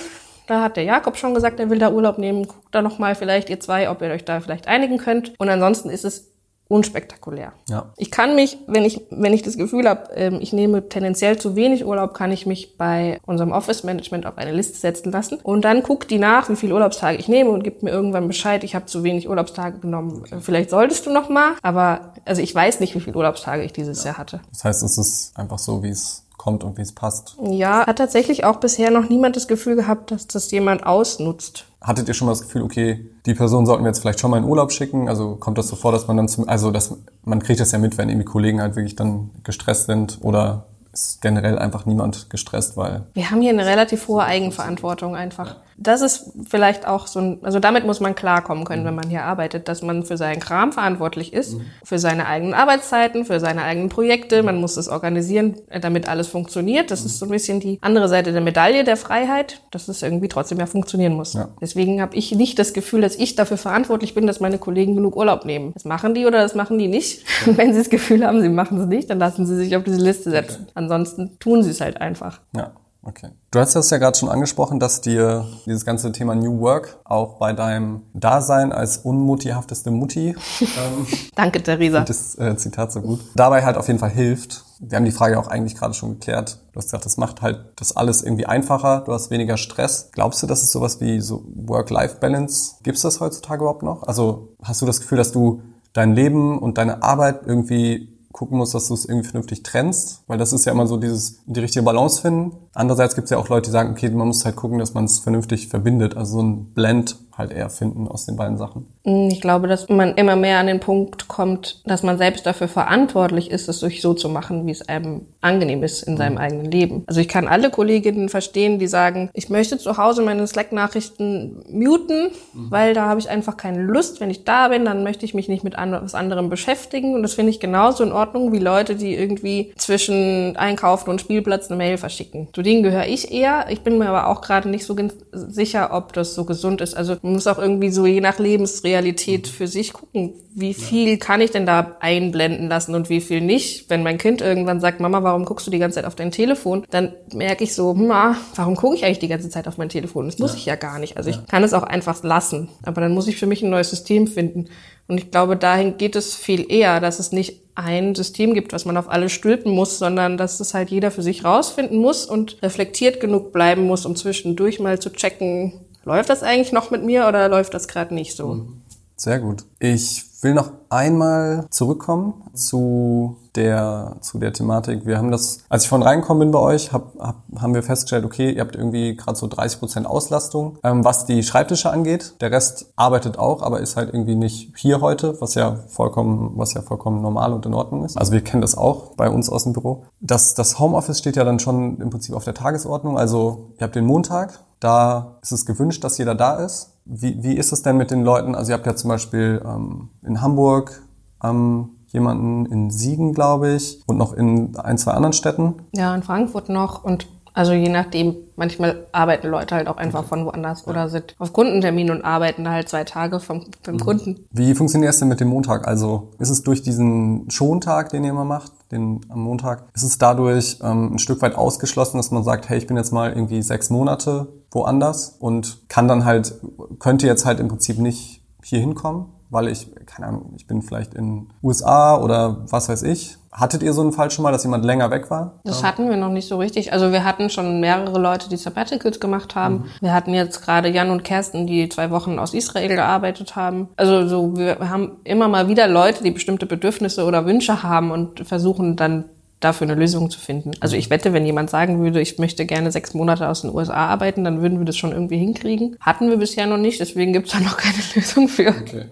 da hat der Jakob schon gesagt, er will da Urlaub nehmen. Guckt da nochmal vielleicht ihr zwei, ob ihr euch da vielleicht einigen könnt. Und ansonsten ist es unspektakulär. Ja. Ich kann mich, wenn ich, wenn ich das Gefühl habe, ähm, ich nehme tendenziell zu wenig Urlaub, kann ich mich bei unserem Office Management auf eine Liste setzen lassen. Und dann guckt die nach, wie viele Urlaubstage ich nehme und gibt mir irgendwann Bescheid, ich habe zu wenig Urlaubstage genommen. Vielleicht solltest du noch mal, aber also ich weiß nicht, wie viele Urlaubstage ich dieses ja. Jahr hatte. Das heißt, es ist einfach so, wie es kommt und wie es passt. Ja, hat tatsächlich auch bisher noch niemand das Gefühl gehabt, dass das jemand ausnutzt. Hattet ihr schon mal das Gefühl, okay, die Person sollten wir jetzt vielleicht schon mal in Urlaub schicken? Also kommt das so vor, dass man dann zum, also dass man kriegt das ja mit, wenn irgendwie Kollegen halt wirklich dann gestresst sind oder ist generell einfach niemand gestresst, weil. Wir haben hier eine relativ hohe Eigenverantwortung einfach. Das ist vielleicht auch so ein, also damit muss man klarkommen können, wenn man hier arbeitet, dass man für seinen Kram verantwortlich ist, mhm. für seine eigenen Arbeitszeiten, für seine eigenen Projekte. Man muss es organisieren, damit alles funktioniert. Das ist so ein bisschen die andere Seite der Medaille der Freiheit, dass es irgendwie trotzdem ja funktionieren muss. Ja. Deswegen habe ich nicht das Gefühl, dass ich dafür verantwortlich bin, dass meine Kollegen genug Urlaub nehmen. Das machen die oder das machen die nicht. Und wenn sie das Gefühl haben, sie machen es nicht, dann lassen sie sich auf diese Liste setzen. Okay. Ansonsten tun sie es halt einfach. Ja. Okay. Du hast das ja gerade schon angesprochen, dass dir dieses ganze Thema New Work auch bei deinem Dasein als unmutihafteste Mutti, ähm, danke Theresa, das äh, Zitat so gut, dabei halt auf jeden Fall hilft, wir haben die Frage auch eigentlich gerade schon geklärt. Du hast gesagt, das macht halt das alles irgendwie einfacher, du hast weniger Stress. Glaubst du, dass es sowas wie so Work-Life-Balance, gibt es das heutzutage überhaupt noch? Also hast du das Gefühl, dass du dein Leben und deine Arbeit irgendwie gucken musst, dass du es irgendwie vernünftig trennst, weil das ist ja immer so dieses, die richtige Balance finden. Andererseits gibt es ja auch Leute, die sagen, okay, man muss halt gucken, dass man es vernünftig verbindet, also so ein Blend halt eher finden aus den beiden Sachen. Mm, ich glaube, dass man immer mehr an den Punkt kommt, dass man selbst dafür verantwortlich ist, es durch so zu machen, wie es einem angenehm ist in mhm. seinem eigenen Leben. Also ich kann alle Kolleginnen verstehen, die sagen, ich möchte zu Hause meine Slack-Nachrichten muten, mhm. weil da habe ich einfach keine Lust. Wenn ich da bin, dann möchte ich mich nicht mit was anderem beschäftigen. Und das finde ich genauso in Ordnung wie Leute, die irgendwie zwischen Einkaufen und Spielplatz eine Mail verschicken. Zu denen gehöre ich eher. Ich bin mir aber auch gerade nicht so sicher, ob das so gesund ist. Also man muss auch irgendwie so je nach Lebensrealität für sich gucken, wie viel kann ich denn da einblenden lassen und wie viel nicht. Wenn mein Kind irgendwann sagt, Mama, warum guckst du die ganze Zeit auf dein Telefon? Dann merke ich so, hm, ah, warum gucke ich eigentlich die ganze Zeit auf mein Telefon? Das muss ja. ich ja gar nicht. Also ja. ich kann es auch einfach lassen. Aber dann muss ich für mich ein neues System finden. Und ich glaube, dahin geht es viel eher, dass es nicht ein System gibt, was man auf alle stülpen muss, sondern dass es halt jeder für sich rausfinden muss und reflektiert genug bleiben muss, um zwischendurch mal zu checken, läuft das eigentlich noch mit mir oder läuft das gerade nicht so? Mhm. Sehr gut. Ich will noch einmal zurückkommen zu der, zu der Thematik. Wir haben das, als ich von reingekommen bin bei euch, hab, hab, haben wir festgestellt, okay, ihr habt irgendwie gerade so 30 Prozent Auslastung, ähm, was die Schreibtische angeht. Der Rest arbeitet auch, aber ist halt irgendwie nicht hier heute, was ja vollkommen, was ja vollkommen normal und in Ordnung ist. Also wir kennen das auch bei uns aus dem Büro. Das, das Homeoffice steht ja dann schon im Prinzip auf der Tagesordnung. Also ihr habt den Montag, da ist es gewünscht, dass jeder da ist. Wie, wie ist es denn mit den Leuten? Also ihr habt ja zum Beispiel ähm, in Hamburg ähm, jemanden in Siegen, glaube ich, und noch in ein, zwei anderen Städten. Ja, in Frankfurt noch und also je nachdem, manchmal arbeiten Leute halt auch einfach von woanders ja. oder sind auf Kundentermin und arbeiten halt zwei Tage vom, vom mhm. Kunden. Wie funktioniert es denn mit dem Montag? Also ist es durch diesen Schontag, den ihr immer macht, den am Montag, ist es dadurch ähm, ein Stück weit ausgeschlossen, dass man sagt, hey, ich bin jetzt mal irgendwie sechs Monate woanders und kann dann halt, könnte jetzt halt im Prinzip nicht hier hinkommen? weil ich, keine Ahnung, ich bin vielleicht in USA oder was weiß ich. Hattet ihr so einen Fall schon mal, dass jemand länger weg war? Das hatten wir noch nicht so richtig. Also wir hatten schon mehrere Leute, die Sabbaticals gemacht haben. Mhm. Wir hatten jetzt gerade Jan und Kersten, die zwei Wochen aus Israel gearbeitet haben. Also so, wir haben immer mal wieder Leute, die bestimmte Bedürfnisse oder Wünsche haben und versuchen dann dafür eine Lösung zu finden. Also ich wette, wenn jemand sagen würde, ich möchte gerne sechs Monate aus den USA arbeiten, dann würden wir das schon irgendwie hinkriegen. Hatten wir bisher noch nicht, deswegen gibt es da noch keine Lösung für. Okay.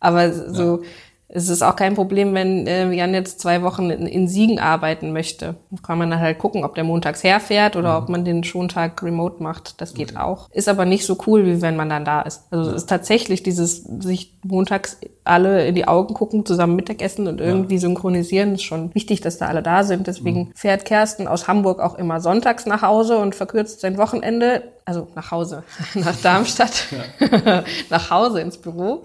Aber so, ja. Es ist auch kein Problem, wenn äh, Jan jetzt zwei Wochen in, in Siegen arbeiten möchte. Kann man dann halt gucken, ob der montags herfährt oder mhm. ob man den Schontag remote macht. Das geht okay. auch. Ist aber nicht so cool, wie wenn man dann da ist. Also ja. es ist tatsächlich dieses, sich montags alle in die Augen gucken, zusammen Mittagessen und irgendwie ja. synchronisieren, ist schon wichtig, dass da alle da sind. Deswegen mhm. fährt Kersten aus Hamburg auch immer sonntags nach Hause und verkürzt sein Wochenende, also nach Hause, nach Darmstadt, nach Hause ins Büro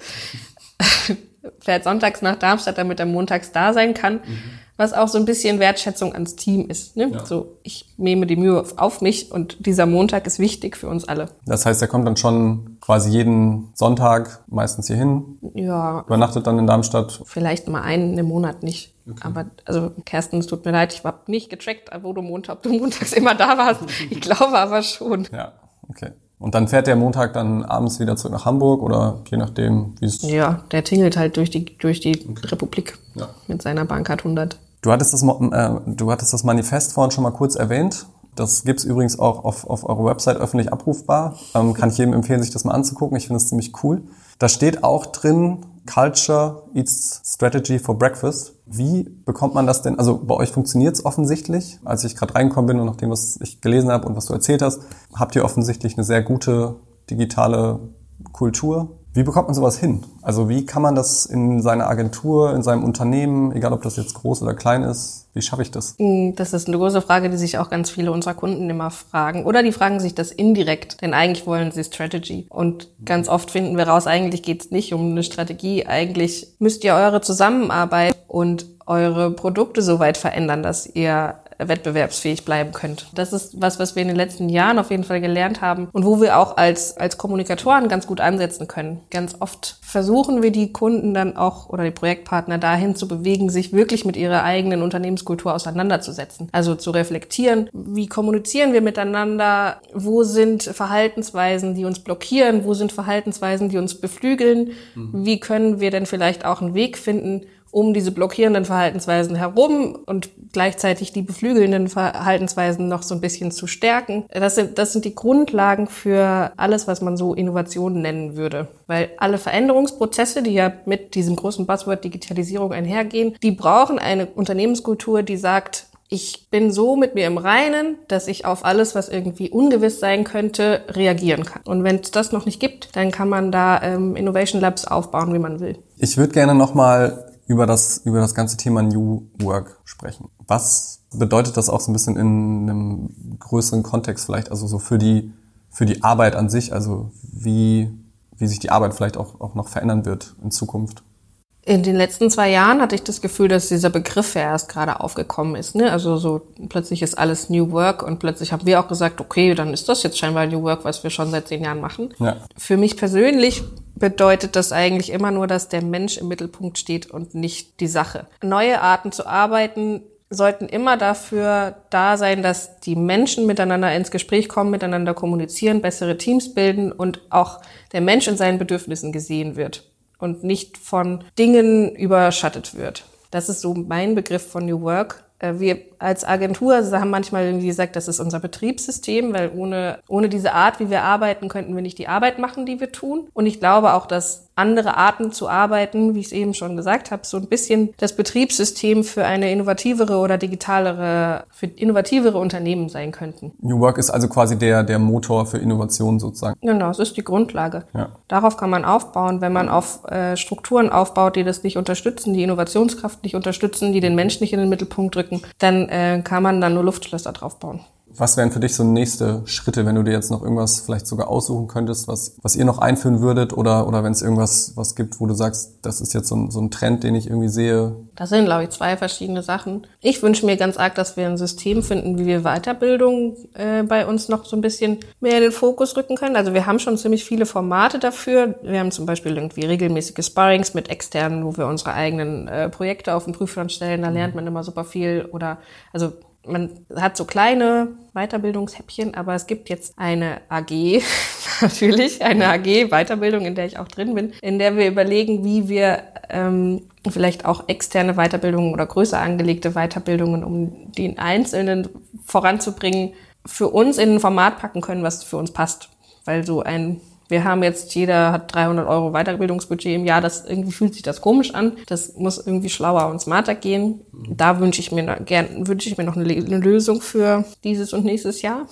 fährt sonntags nach Darmstadt, damit er montags da sein kann. Mhm. Was auch so ein bisschen Wertschätzung ans Team ist. Ne? Ja. So, ich nehme die Mühe auf mich und dieser Montag ist wichtig für uns alle. Das heißt, er kommt dann schon quasi jeden Sonntag meistens hier hin. Ja. Übernachtet dann in Darmstadt. Vielleicht mal einen im Monat nicht. Okay. Aber also Kerstin, es tut mir leid, ich habe nicht getrackt, wo du Montag, ob du montags immer da warst. Ich glaube aber schon. Ja, okay. Und dann fährt der Montag dann abends wieder zurück nach Hamburg oder je nachdem, wie es. Ja, der tingelt halt durch die, durch die okay. Republik ja. mit seiner Bankcard 100. Du hattest, das, äh, du hattest das Manifest vorhin schon mal kurz erwähnt. Das gibt's übrigens auch auf, auf eurer Website öffentlich abrufbar. Ähm, kann ich jedem empfehlen, sich das mal anzugucken. Ich finde es ziemlich cool. Da steht auch drin, Culture eats Strategy for Breakfast. Wie bekommt man das denn? Also bei euch funktioniert es offensichtlich. Als ich gerade reingekommen bin und nachdem, was ich gelesen habe und was du erzählt hast, habt ihr offensichtlich eine sehr gute digitale Kultur. Wie bekommt man sowas hin? Also wie kann man das in seiner Agentur, in seinem Unternehmen, egal ob das jetzt groß oder klein ist, wie schaffe ich das? Mm, das ist eine große Frage, die sich auch ganz viele unserer Kunden immer fragen. Oder die fragen sich das indirekt, denn eigentlich wollen sie Strategy. Und ganz oft finden wir raus, eigentlich geht es nicht um eine Strategie. Eigentlich müsst ihr eure Zusammenarbeit und eure Produkte so weit verändern, dass ihr wettbewerbsfähig bleiben könnt. Das ist was, was wir in den letzten Jahren auf jeden Fall gelernt haben und wo wir auch als, als Kommunikatoren ganz gut ansetzen können. Ganz oft versuchen wir die Kunden dann auch oder die Projektpartner dahin zu bewegen, sich wirklich mit ihrer eigenen Unternehmenskultur auseinanderzusetzen. Also zu reflektieren, wie kommunizieren wir miteinander, wo sind Verhaltensweisen, die uns blockieren, wo sind Verhaltensweisen, die uns beflügeln, mhm. wie können wir denn vielleicht auch einen Weg finden, um diese blockierenden Verhaltensweisen herum und gleichzeitig die beflügelnden Verhaltensweisen noch so ein bisschen zu stärken. Das sind, das sind die Grundlagen für alles, was man so Innovation nennen würde. Weil alle Veränderungsprozesse, die ja mit diesem großen Buzzword Digitalisierung einhergehen, die brauchen eine Unternehmenskultur, die sagt, ich bin so mit mir im Reinen, dass ich auf alles, was irgendwie ungewiss sein könnte, reagieren kann. Und wenn es das noch nicht gibt, dann kann man da ähm, Innovation Labs aufbauen, wie man will. Ich würde gerne nochmal über das, über das ganze Thema New Work sprechen. Was bedeutet das auch so ein bisschen in einem größeren Kontext vielleicht, also so für die, für die Arbeit an sich, also wie, wie sich die Arbeit vielleicht auch, auch noch verändern wird in Zukunft? In den letzten zwei Jahren hatte ich das Gefühl, dass dieser Begriff ja erst gerade aufgekommen ist. Ne? Also so plötzlich ist alles New Work und plötzlich haben wir auch gesagt, okay, dann ist das jetzt scheinbar New Work, was wir schon seit zehn Jahren machen. Ja. Für mich persönlich bedeutet das eigentlich immer nur, dass der Mensch im Mittelpunkt steht und nicht die Sache. Neue Arten zu arbeiten sollten immer dafür da sein, dass die Menschen miteinander ins Gespräch kommen, miteinander kommunizieren, bessere Teams bilden und auch der Mensch in seinen Bedürfnissen gesehen wird und nicht von Dingen überschattet wird. Das ist so mein Begriff von New Work. Äh, wir als Agentur haben manchmal irgendwie gesagt, das ist unser Betriebssystem, weil ohne, ohne diese Art, wie wir arbeiten, könnten wir nicht die Arbeit machen, die wir tun. Und ich glaube auch, dass andere Arten zu arbeiten, wie ich es eben schon gesagt habe, so ein bisschen das Betriebssystem für eine innovativere oder digitalere, für innovativere Unternehmen sein könnten. New Work ist also quasi der, der Motor für Innovation sozusagen. Genau, es ist die Grundlage. Ja. Darauf kann man aufbauen, wenn man auf äh, Strukturen aufbaut, die das nicht unterstützen, die Innovationskraft nicht unterstützen, die den Menschen nicht in den Mittelpunkt drücken, dann äh, kann man dann nur Luftschlösser drauf bauen. Was wären für dich so nächste Schritte, wenn du dir jetzt noch irgendwas vielleicht sogar aussuchen könntest, was, was ihr noch einführen würdet oder, oder wenn es irgendwas was gibt, wo du sagst, das ist jetzt so ein, so ein Trend, den ich irgendwie sehe? Das sind, glaube ich, zwei verschiedene Sachen. Ich wünsche mir ganz arg, dass wir ein System finden, wie wir Weiterbildung äh, bei uns noch so ein bisschen mehr in den Fokus rücken können. Also wir haben schon ziemlich viele Formate dafür. Wir haben zum Beispiel irgendwie regelmäßige Sparrings mit externen, wo wir unsere eigenen äh, Projekte auf den Prüfstand stellen. Da lernt man immer super viel oder also man hat so kleine Weiterbildungshäppchen, aber es gibt jetzt eine AG, natürlich, eine AG Weiterbildung, in der ich auch drin bin, in der wir überlegen, wie wir ähm, vielleicht auch externe Weiterbildungen oder größer angelegte Weiterbildungen, um den Einzelnen voranzubringen, für uns in ein Format packen können, was für uns passt. Weil so ein wir haben jetzt, jeder hat 300 Euro Weiterbildungsbudget im Jahr, das irgendwie fühlt sich das komisch an. Das muss irgendwie schlauer und smarter gehen. Da wünsche ich mir gern, wünsche ich mir noch eine, eine Lösung für dieses und nächstes Jahr.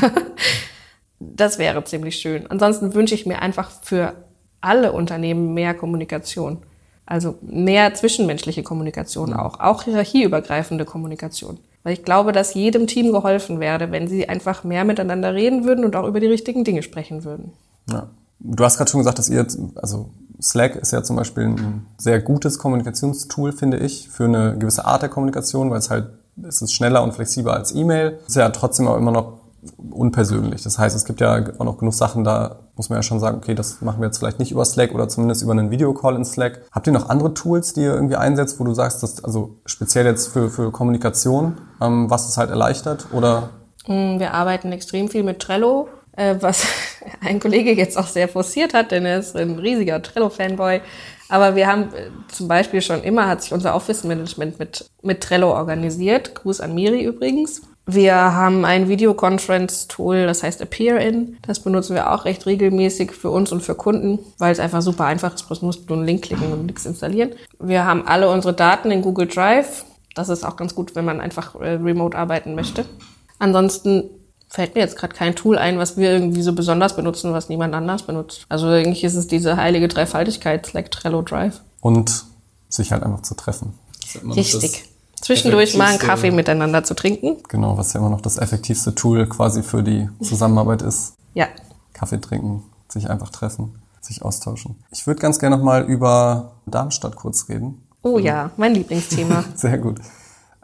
das wäre ziemlich schön. Ansonsten wünsche ich mir einfach für alle Unternehmen mehr Kommunikation. Also mehr zwischenmenschliche Kommunikation auch, auch hierarchieübergreifende Kommunikation. Weil ich glaube, dass jedem Team geholfen werde, wenn sie einfach mehr miteinander reden würden und auch über die richtigen Dinge sprechen würden. Ja. Du hast gerade schon gesagt, dass ihr, also Slack ist ja zum Beispiel ein sehr gutes Kommunikationstool, finde ich, für eine gewisse Art der Kommunikation, weil es halt, es ist schneller und flexibler als E-Mail. Ist ja trotzdem auch immer noch unpersönlich. Das heißt, es gibt ja auch noch genug Sachen, da muss man ja schon sagen, okay, das machen wir jetzt vielleicht nicht über Slack oder zumindest über einen Videocall in Slack. Habt ihr noch andere Tools, die ihr irgendwie einsetzt, wo du sagst, dass, also speziell jetzt für, für Kommunikation, ähm, was es halt erleichtert oder? Mm, wir arbeiten extrem viel mit Trello äh, was ein Kollege jetzt auch sehr forciert hat, denn er ist ein riesiger Trello-Fanboy. Aber wir haben äh, zum Beispiel schon immer, hat sich unser Office-Management mit, mit Trello organisiert. Gruß an Miri übrigens. Wir haben ein Videoconference-Tool, das heißt Appear-In. Das benutzen wir auch recht regelmäßig für uns und für Kunden, weil es einfach super einfach ist. Du musst nur einen Link klicken und nichts installieren. Wir haben alle unsere Daten in Google Drive. Das ist auch ganz gut, wenn man einfach äh, remote arbeiten möchte. Ansonsten fällt mir jetzt gerade kein Tool ein, was wir irgendwie so besonders benutzen, was niemand anders benutzt. Also eigentlich ist es diese heilige Dreifaltigkeit, Slack, Trello, Drive. Und sich halt einfach zu treffen. Richtig. Zwischendurch mal einen Kaffee miteinander zu trinken. Genau, was ja immer noch das effektivste Tool quasi für die Zusammenarbeit ist. Ja. Kaffee trinken, sich einfach treffen, sich austauschen. Ich würde ganz gerne nochmal über Darmstadt kurz reden. Oh ja, mein Lieblingsthema. Sehr gut.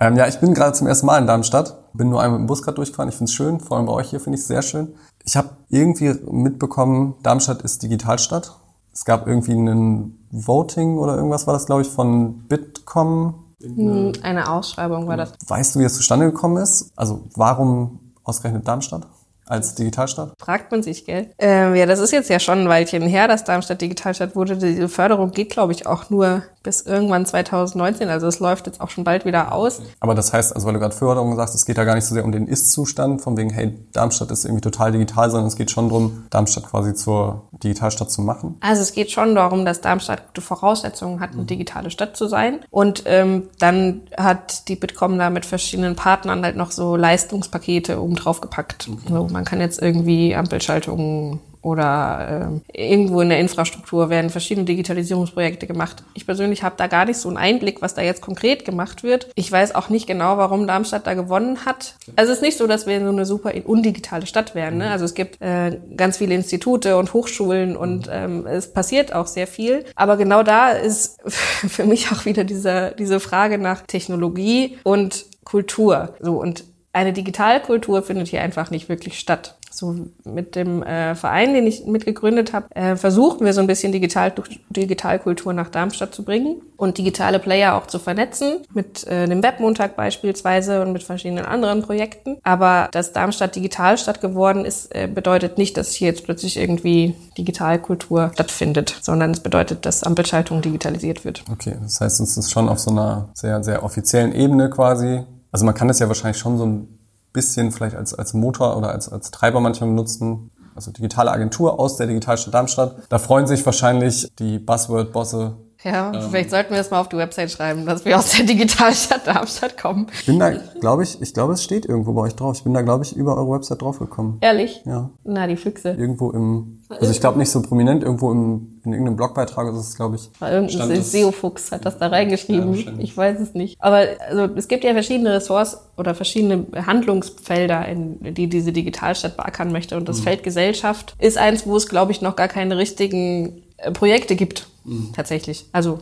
Ähm, ja, ich bin gerade zum ersten Mal in Darmstadt. Bin nur einmal mit dem Bus gerade durchgefahren. Ich finde es schön, vor allem bei euch hier finde ich es sehr schön. Ich habe irgendwie mitbekommen, Darmstadt ist Digitalstadt. Es gab irgendwie einen Voting oder irgendwas war das, glaube ich, von Bitkom. Hm, Eine Ausschreibung war das. Weißt du, wie es zustande gekommen ist? Also warum ausgerechnet Darmstadt als Digitalstadt? Fragt man sich, gell? Ähm, ja, das ist jetzt ja schon ein Weilchen her, dass Darmstadt Digitalstadt wurde. Diese Förderung geht, glaube ich, auch nur bis irgendwann 2019. Also es läuft jetzt auch schon bald wieder aus. Aber das heißt, also weil du gerade Förderung sagst, es geht da gar nicht so sehr um den Ist-Zustand, von wegen, hey, Darmstadt ist irgendwie total digital, sondern es geht schon darum, Darmstadt quasi zur Digitalstadt zu machen. Also es geht schon darum, dass Darmstadt gute Voraussetzungen hat, eine digitale Stadt zu sein. Und ähm, dann hat die Bitkom da mit verschiedenen Partnern halt noch so Leistungspakete oben drauf gepackt. So, man kann jetzt irgendwie Ampelschaltungen oder äh, irgendwo in der Infrastruktur werden verschiedene Digitalisierungsprojekte gemacht. Ich persönlich habe da gar nicht so einen Einblick, was da jetzt konkret gemacht wird. Ich weiß auch nicht genau, warum Darmstadt da gewonnen hat. Also es ist nicht so, dass wir so eine super undigitale Stadt wären. Ne? Also es gibt äh, ganz viele Institute und Hochschulen und ähm, es passiert auch sehr viel. Aber genau da ist für mich auch wieder diese, diese Frage nach Technologie und Kultur. So und eine Digitalkultur findet hier einfach nicht wirklich statt. So mit dem äh, Verein, den ich mitgegründet habe, äh, versuchen wir so ein bisschen Digital Digitalkultur nach Darmstadt zu bringen und digitale Player auch zu vernetzen mit äh, dem Webmontag beispielsweise und mit verschiedenen anderen Projekten. Aber dass Darmstadt Digitalstadt geworden ist, äh, bedeutet nicht, dass hier jetzt plötzlich irgendwie Digitalkultur stattfindet, sondern es bedeutet, dass Ampelschaltung digitalisiert wird. Okay, das heißt, es ist schon auf so einer sehr, sehr offiziellen Ebene quasi. Also man kann das ja wahrscheinlich schon so ein bisschen vielleicht als, als Motor oder als, als Treiber manchmal benutzen. Also digitale Agentur aus der Digitalstadt Darmstadt. Da freuen sich wahrscheinlich die Buzzword-Bosse ja, ähm, vielleicht sollten wir das mal auf die Website schreiben, dass wir aus der Digitalstadt Darmstadt kommen. Ich bin da, glaube ich, ich glaube, es steht irgendwo bei euch drauf. Ich bin da, glaube ich, über eure Website draufgekommen. Ehrlich? Ja. Na, die Füchse. Irgendwo im, also ich glaube nicht so prominent, irgendwo im, in irgendeinem Blogbeitrag ist es, glaube ich. War irgendein SEO-Fuchs hat das da reingeschrieben. Ja, ich weiß es nicht. Aber also es gibt ja verschiedene Ressorts oder verschiedene Handlungsfelder, in die diese Digitalstadt beackern möchte. Und das mhm. Feld Gesellschaft ist eins, wo es, glaube ich, noch gar keine richtigen äh, Projekte gibt, mhm. tatsächlich. Also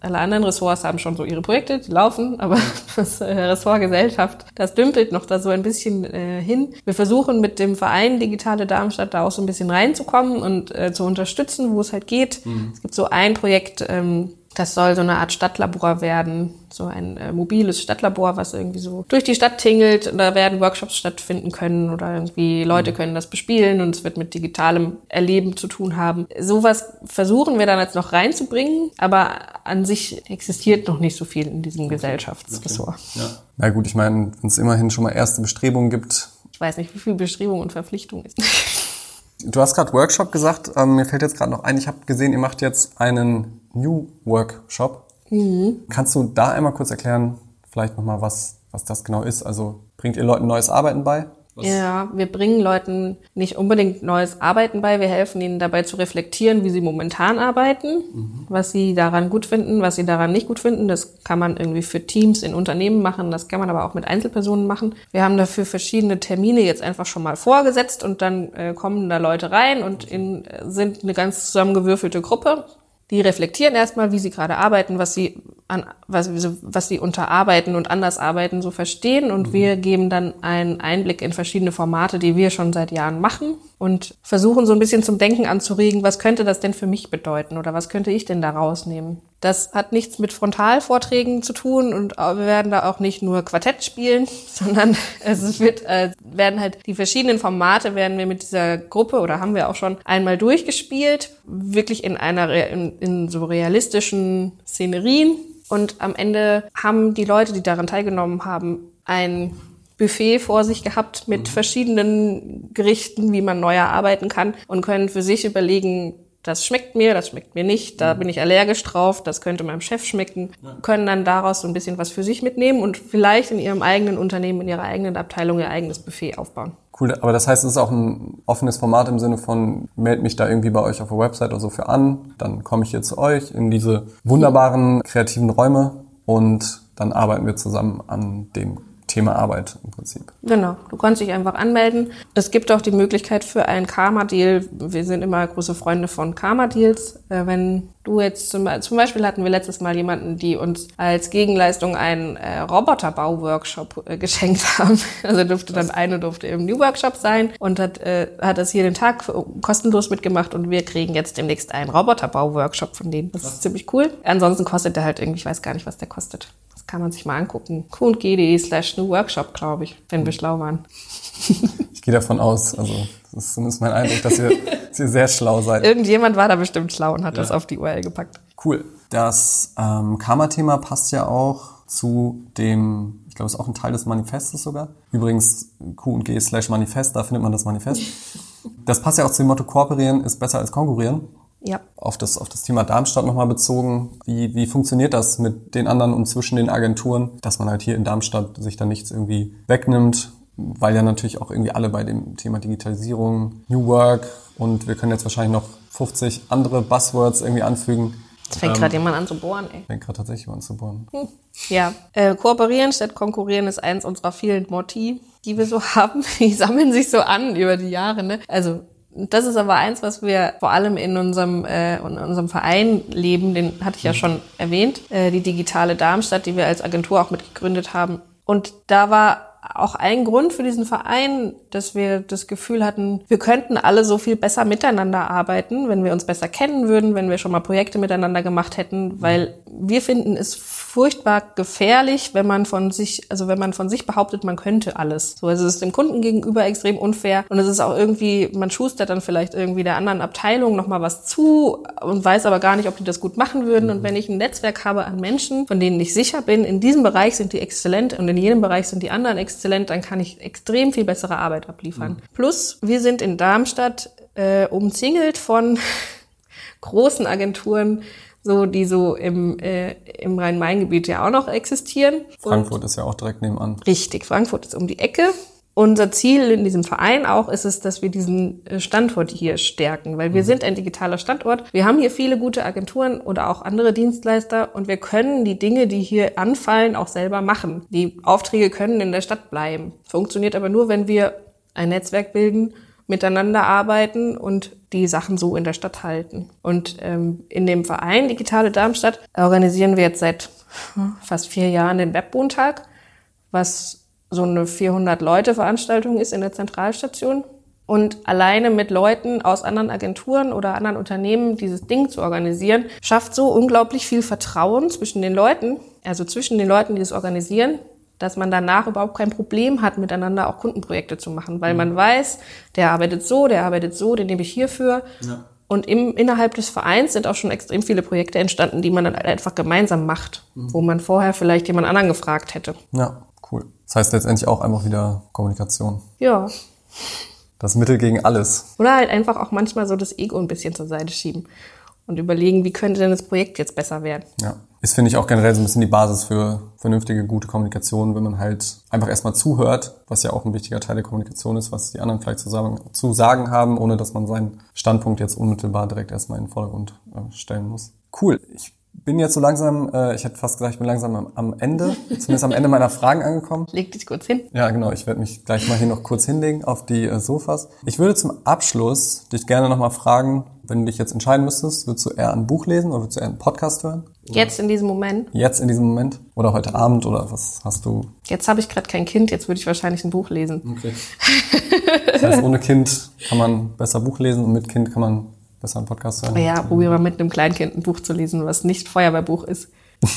alle anderen Ressorts haben schon so ihre Projekte, die laufen, aber das äh, Ressort Gesellschaft, das dümpelt noch da so ein bisschen äh, hin. Wir versuchen mit dem Verein Digitale Darmstadt da auch so ein bisschen reinzukommen und äh, zu unterstützen, wo es halt geht. Mhm. Es gibt so ein Projekt, ähm, das soll so eine Art Stadtlabor werden, so ein äh, mobiles Stadtlabor, was irgendwie so durch die Stadt tingelt. Da werden Workshops stattfinden können oder irgendwie Leute mhm. können das bespielen und es wird mit digitalem Erleben zu tun haben. Sowas versuchen wir dann jetzt noch reinzubringen, aber an sich existiert noch nicht so viel in diesem okay. Gesellschaftsressort. Okay. Ja. Na gut, ich meine, wenn es immerhin schon mal erste Bestrebungen gibt. Ich weiß nicht, wie viel Bestrebung und Verpflichtung ist. Du hast gerade Workshop gesagt. Ähm, mir fällt jetzt gerade noch ein, ich habe gesehen, ihr macht jetzt einen New Workshop. Mhm. Kannst du da einmal kurz erklären, vielleicht nochmal, was, was das genau ist? Also bringt ihr Leuten neues Arbeiten bei? Was? Ja, wir bringen Leuten nicht unbedingt neues Arbeiten bei. Wir helfen ihnen dabei zu reflektieren, wie sie momentan arbeiten, mhm. was sie daran gut finden, was sie daran nicht gut finden. Das kann man irgendwie für Teams in Unternehmen machen. Das kann man aber auch mit Einzelpersonen machen. Wir haben dafür verschiedene Termine jetzt einfach schon mal vorgesetzt und dann äh, kommen da Leute rein und in, sind eine ganz zusammengewürfelte Gruppe die reflektieren erstmal, wie sie gerade arbeiten, was sie an, was, was sie unter Arbeiten und anders arbeiten so verstehen und mhm. wir geben dann einen Einblick in verschiedene Formate, die wir schon seit Jahren machen und versuchen so ein bisschen zum Denken anzuregen, was könnte das denn für mich bedeuten oder was könnte ich denn da rausnehmen? Das hat nichts mit Frontalvorträgen zu tun und wir werden da auch nicht nur Quartett spielen, sondern es wird, äh, werden halt die verschiedenen Formate werden wir mit dieser Gruppe oder haben wir auch schon einmal durchgespielt, wirklich in einer, in, in so realistischen Szenerien. Und am Ende haben die Leute, die daran teilgenommen haben, ein Buffet vor sich gehabt mit mhm. verschiedenen Gerichten, wie man neuer arbeiten kann und können für sich überlegen, das schmeckt mir, das schmeckt mir nicht, da mhm. bin ich allergisch drauf, das könnte meinem Chef schmecken, können dann daraus so ein bisschen was für sich mitnehmen und vielleicht in ihrem eigenen Unternehmen, in ihrer eigenen Abteilung ihr eigenes Buffet aufbauen. Cool, aber das heißt, es ist auch ein offenes Format im Sinne von, meld mich da irgendwie bei euch auf der Website oder so für an, dann komme ich hier zu euch in diese wunderbaren kreativen Räume und dann arbeiten wir zusammen an dem Thema Arbeit im Prinzip. Genau, du kannst dich einfach anmelden. Es gibt auch die Möglichkeit für einen Karma-Deal. Wir sind immer große Freunde von Karma-Deals. Äh, wenn du jetzt zum, zum, Beispiel hatten wir letztes Mal jemanden, die uns als Gegenleistung einen äh, Roboterbau-Workshop äh, geschenkt haben. Also durfte dann eine durfte im New Workshop sein und hat, äh, hat das hier den Tag kostenlos mitgemacht und wir kriegen jetzt demnächst einen Roboterbau-Workshop von denen. Das ist ziemlich cool. Ansonsten kostet der halt irgendwie, ich weiß gar nicht, was der kostet. Das kann man sich mal angucken. qg.de slash New Workshop, glaube ich, wenn wir schlau waren. Ich gehe davon aus, also das ist zumindest mein Eindruck, dass ihr, dass ihr sehr schlau seid. Irgendjemand war da bestimmt schlau und hat ja. das auf die URL gepackt. Cool. Das ähm, Karma-Thema passt ja auch zu dem, ich glaube, es ist auch ein Teil des Manifestes sogar. Übrigens Q und G slash Manifest, da findet man das Manifest. Das passt ja auch zu dem Motto, kooperieren ist besser als konkurrieren. Ja. Auf das, auf das Thema Darmstadt nochmal bezogen. Wie, wie funktioniert das mit den anderen und zwischen den Agenturen, dass man halt hier in Darmstadt sich da nichts irgendwie wegnimmt weil ja natürlich auch irgendwie alle bei dem Thema Digitalisierung, New Work und wir können jetzt wahrscheinlich noch 50 andere Buzzwords irgendwie anfügen. Jetzt fängt ähm, gerade jemand an zu bohren, ey. Fängt gerade tatsächlich jemand an zu bohren. Hm. Ja, äh, kooperieren statt konkurrieren ist eins unserer vielen Motti, die wir so haben. Die sammeln sich so an über die Jahre, ne? Also das ist aber eins, was wir vor allem in unserem, äh, in unserem Verein leben, den hatte ich ja mhm. schon erwähnt, äh, die digitale Darmstadt, die wir als Agentur auch mitgegründet haben. Und da war auch ein Grund für diesen Verein, dass wir das Gefühl hatten, wir könnten alle so viel besser miteinander arbeiten, wenn wir uns besser kennen würden, wenn wir schon mal Projekte miteinander gemacht hätten, weil wir finden es furchtbar gefährlich, wenn man von sich, also wenn man von sich behauptet, man könnte alles. So, also es ist dem Kunden gegenüber extrem unfair und es ist auch irgendwie, man schustert dann vielleicht irgendwie der anderen Abteilung nochmal was zu und weiß aber gar nicht, ob die das gut machen würden. Und wenn ich ein Netzwerk habe an Menschen, von denen ich sicher bin, in diesem Bereich sind die exzellent und in jedem Bereich sind die anderen exzellent, dann kann ich extrem viel bessere Arbeit abliefern. Mhm. Plus, wir sind in Darmstadt äh, umzingelt von großen Agenturen, so die so im, äh, im Rhein-Main-Gebiet ja auch noch existieren. Frankfurt Und ist ja auch direkt nebenan. Richtig, Frankfurt ist um die Ecke. Unser Ziel in diesem Verein auch ist es, dass wir diesen äh, Standort hier stärken, weil wir mhm. sind ein digitaler Standort. Wir haben hier viele gute Agenturen oder auch andere Dienstleister und wir können die Dinge, die hier anfallen, auch selber machen. Die Aufträge können in der Stadt bleiben. Funktioniert aber nur, wenn wir ein Netzwerk bilden, miteinander arbeiten und die Sachen so in der Stadt halten. Und ähm, in dem Verein Digitale Darmstadt organisieren wir jetzt seit fast vier Jahren den Webwohntag, was so eine 400 Leute Veranstaltung ist in der Zentralstation. Und alleine mit Leuten aus anderen Agenturen oder anderen Unternehmen dieses Ding zu organisieren, schafft so unglaublich viel Vertrauen zwischen den Leuten, also zwischen den Leuten, die es organisieren, dass man danach überhaupt kein Problem hat, miteinander auch Kundenprojekte zu machen, weil mhm. man weiß, der arbeitet so, der arbeitet so, den nehme ich hierfür. Ja. Und im, innerhalb des Vereins sind auch schon extrem viele Projekte entstanden, die man dann einfach gemeinsam macht, mhm. wo man vorher vielleicht jemand anderen gefragt hätte. Ja, cool. Das heißt letztendlich auch einfach wieder Kommunikation. Ja. Das Mittel gegen alles. Oder halt einfach auch manchmal so das Ego ein bisschen zur Seite schieben und überlegen, wie könnte denn das Projekt jetzt besser werden. Ja. Ist, finde ich, auch generell so ein bisschen die Basis für vernünftige, gute Kommunikation, wenn man halt einfach erstmal zuhört, was ja auch ein wichtiger Teil der Kommunikation ist, was die anderen vielleicht zu sagen, zu sagen haben, ohne dass man seinen Standpunkt jetzt unmittelbar direkt erstmal in den Vordergrund äh, stellen muss. Cool. Ich bin jetzt so langsam, äh, ich hätte fast gesagt, ich bin langsam am, am Ende, zumindest am Ende meiner Fragen angekommen. Leg dich kurz hin. Ja, genau. Ich werde mich gleich mal hier noch kurz hinlegen auf die äh, Sofas. Ich würde zum Abschluss dich gerne nochmal fragen, wenn du dich jetzt entscheiden müsstest, würdest du eher ein Buch lesen oder würdest du eher einen Podcast hören? Jetzt in diesem Moment? Jetzt in diesem Moment? Oder heute Abend oder was hast du? Jetzt habe ich gerade kein Kind, jetzt würde ich wahrscheinlich ein Buch lesen. Okay. Das heißt, ohne Kind kann man besser Buch lesen und mit Kind kann man besser einen Podcast hören. Ja, probiere mal mit einem Kleinkind ein Buch zu lesen, was nicht Feuerwehrbuch ist.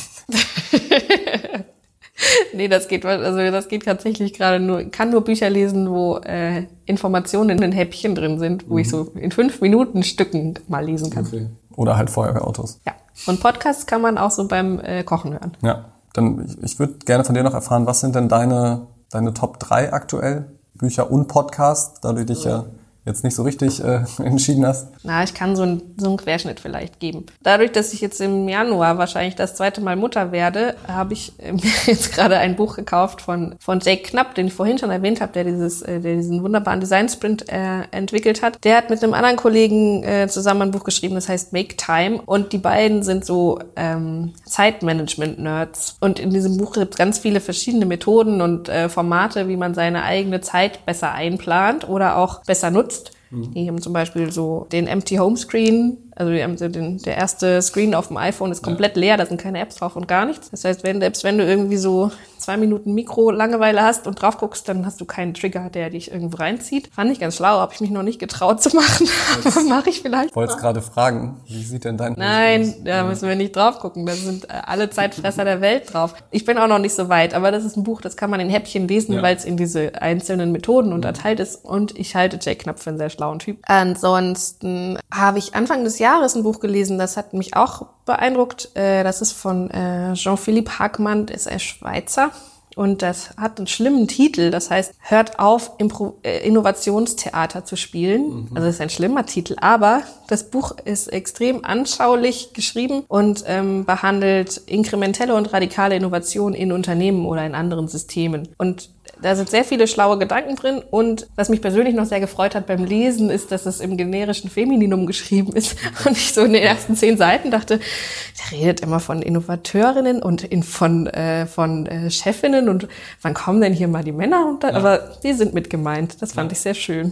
nee, das geht, also das geht tatsächlich gerade nur, kann nur Bücher lesen, wo äh, Informationen in den Häppchen drin sind, wo mhm. ich so in fünf Minuten Stücken mal lesen kann. Okay. Oder halt Feuerwehrautos. Ja. Und Podcasts kann man auch so beim äh, Kochen hören. Ja. Dann, ich, ich würde gerne von dir noch erfahren, was sind denn deine, deine Top 3 aktuell? Bücher und Podcast, da du dich ja jetzt nicht so richtig äh, entschieden hast? Na, ich kann so, ein, so einen Querschnitt vielleicht geben. Dadurch, dass ich jetzt im Januar wahrscheinlich das zweite Mal Mutter werde, habe ich äh, mir jetzt gerade ein Buch gekauft von, von Jake Knapp, den ich vorhin schon erwähnt habe, der, dieses, äh, der diesen wunderbaren Design-Sprint äh, entwickelt hat. Der hat mit einem anderen Kollegen äh, zusammen ein Buch geschrieben, das heißt Make Time. Und die beiden sind so ähm, Zeitmanagement-Nerds. Und in diesem Buch gibt es ganz viele verschiedene Methoden und äh, Formate, wie man seine eigene Zeit besser einplant oder auch besser nutzt. Mhm. Die haben zum Beispiel so den Empty Home Screen, also die haben so den, der erste Screen auf dem iPhone ist komplett leer, da sind keine Apps drauf und gar nichts. Das heißt, wenn, selbst wenn du irgendwie so zwei Minuten Mikro-Langeweile hast und drauf guckst, dann hast du keinen Trigger, der dich irgendwo reinzieht. Fand ich ganz schlau, habe ich mich noch nicht getraut zu machen. Aber mache ich vielleicht. Ich wollte gerade fragen, wie sieht denn dein Nein, da müssen wir nicht drauf gucken. Da sind äh, alle Zeitfresser der Welt drauf. Ich bin auch noch nicht so weit, aber das ist ein Buch, das kann man in Häppchen lesen, ja. weil es in diese einzelnen Methoden unterteilt ist. Und ich halte Jake Knapp für einen sehr schlauen Typ. Ansonsten habe ich Anfang des Jahres ein Buch gelesen, das hat mich auch beeindruckt. Äh, das ist von äh, Jean-Philippe Hagmann, ist ein Schweizer. Und das hat einen schlimmen Titel, das heißt, hört auf, Impro äh, Innovationstheater zu spielen. Mhm. Also das ist ein schlimmer Titel, aber das Buch ist extrem anschaulich geschrieben und ähm, behandelt inkrementelle und radikale Innovation in Unternehmen oder in anderen Systemen. Und da sind sehr viele schlaue Gedanken drin und was mich persönlich noch sehr gefreut hat beim Lesen, ist, dass es im generischen Femininum geschrieben ist und ich so in den ersten zehn Seiten dachte, der redet immer von Innovateurinnen und in, von, äh, von äh, Chefinnen und wann kommen denn hier mal die Männer? Und ja. Aber die sind mit gemeint. Das fand ja. ich sehr schön.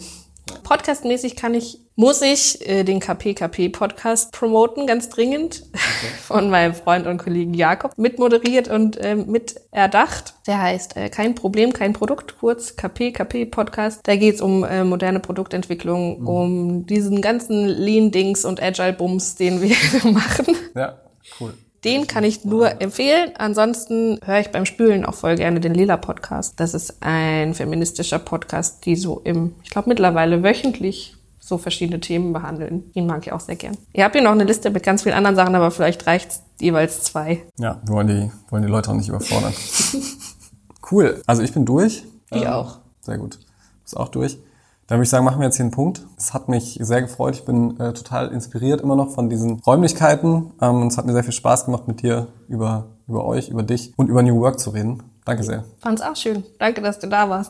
Podcastmäßig kann ich, muss ich äh, den KPKP-Podcast promoten, ganz dringend, okay. von meinem Freund und Kollegen Jakob, mitmoderiert und äh, mit erdacht. Der heißt äh, Kein Problem, kein Produkt, kurz KPKP-Podcast. Da geht's um äh, moderne Produktentwicklung, mhm. um diesen ganzen Lean-Dings und Agile-Bums, den wir machen. Ja, cool. Den kann ich nur empfehlen. Ansonsten höre ich beim Spülen auch voll gerne den Lila Podcast. Das ist ein feministischer Podcast, die so im, ich glaube mittlerweile wöchentlich so verschiedene Themen behandeln. Den mag ich auch sehr gern. Ihr habt hier noch eine Liste mit ganz vielen anderen Sachen, aber vielleicht reicht's jeweils zwei. Ja, wir wollen die, wollen die Leute auch nicht überfordern. cool. Also ich bin durch. Ich ähm, auch. Sehr gut. Ist auch durch. Dann würde ich sagen, machen wir jetzt hier einen Punkt. Es hat mich sehr gefreut. Ich bin äh, total inspiriert immer noch von diesen Räumlichkeiten. Ähm, es hat mir sehr viel Spaß gemacht, mit dir über, über euch, über dich und über New Work zu reden. Danke sehr. Fand's auch schön. Danke, dass du da warst.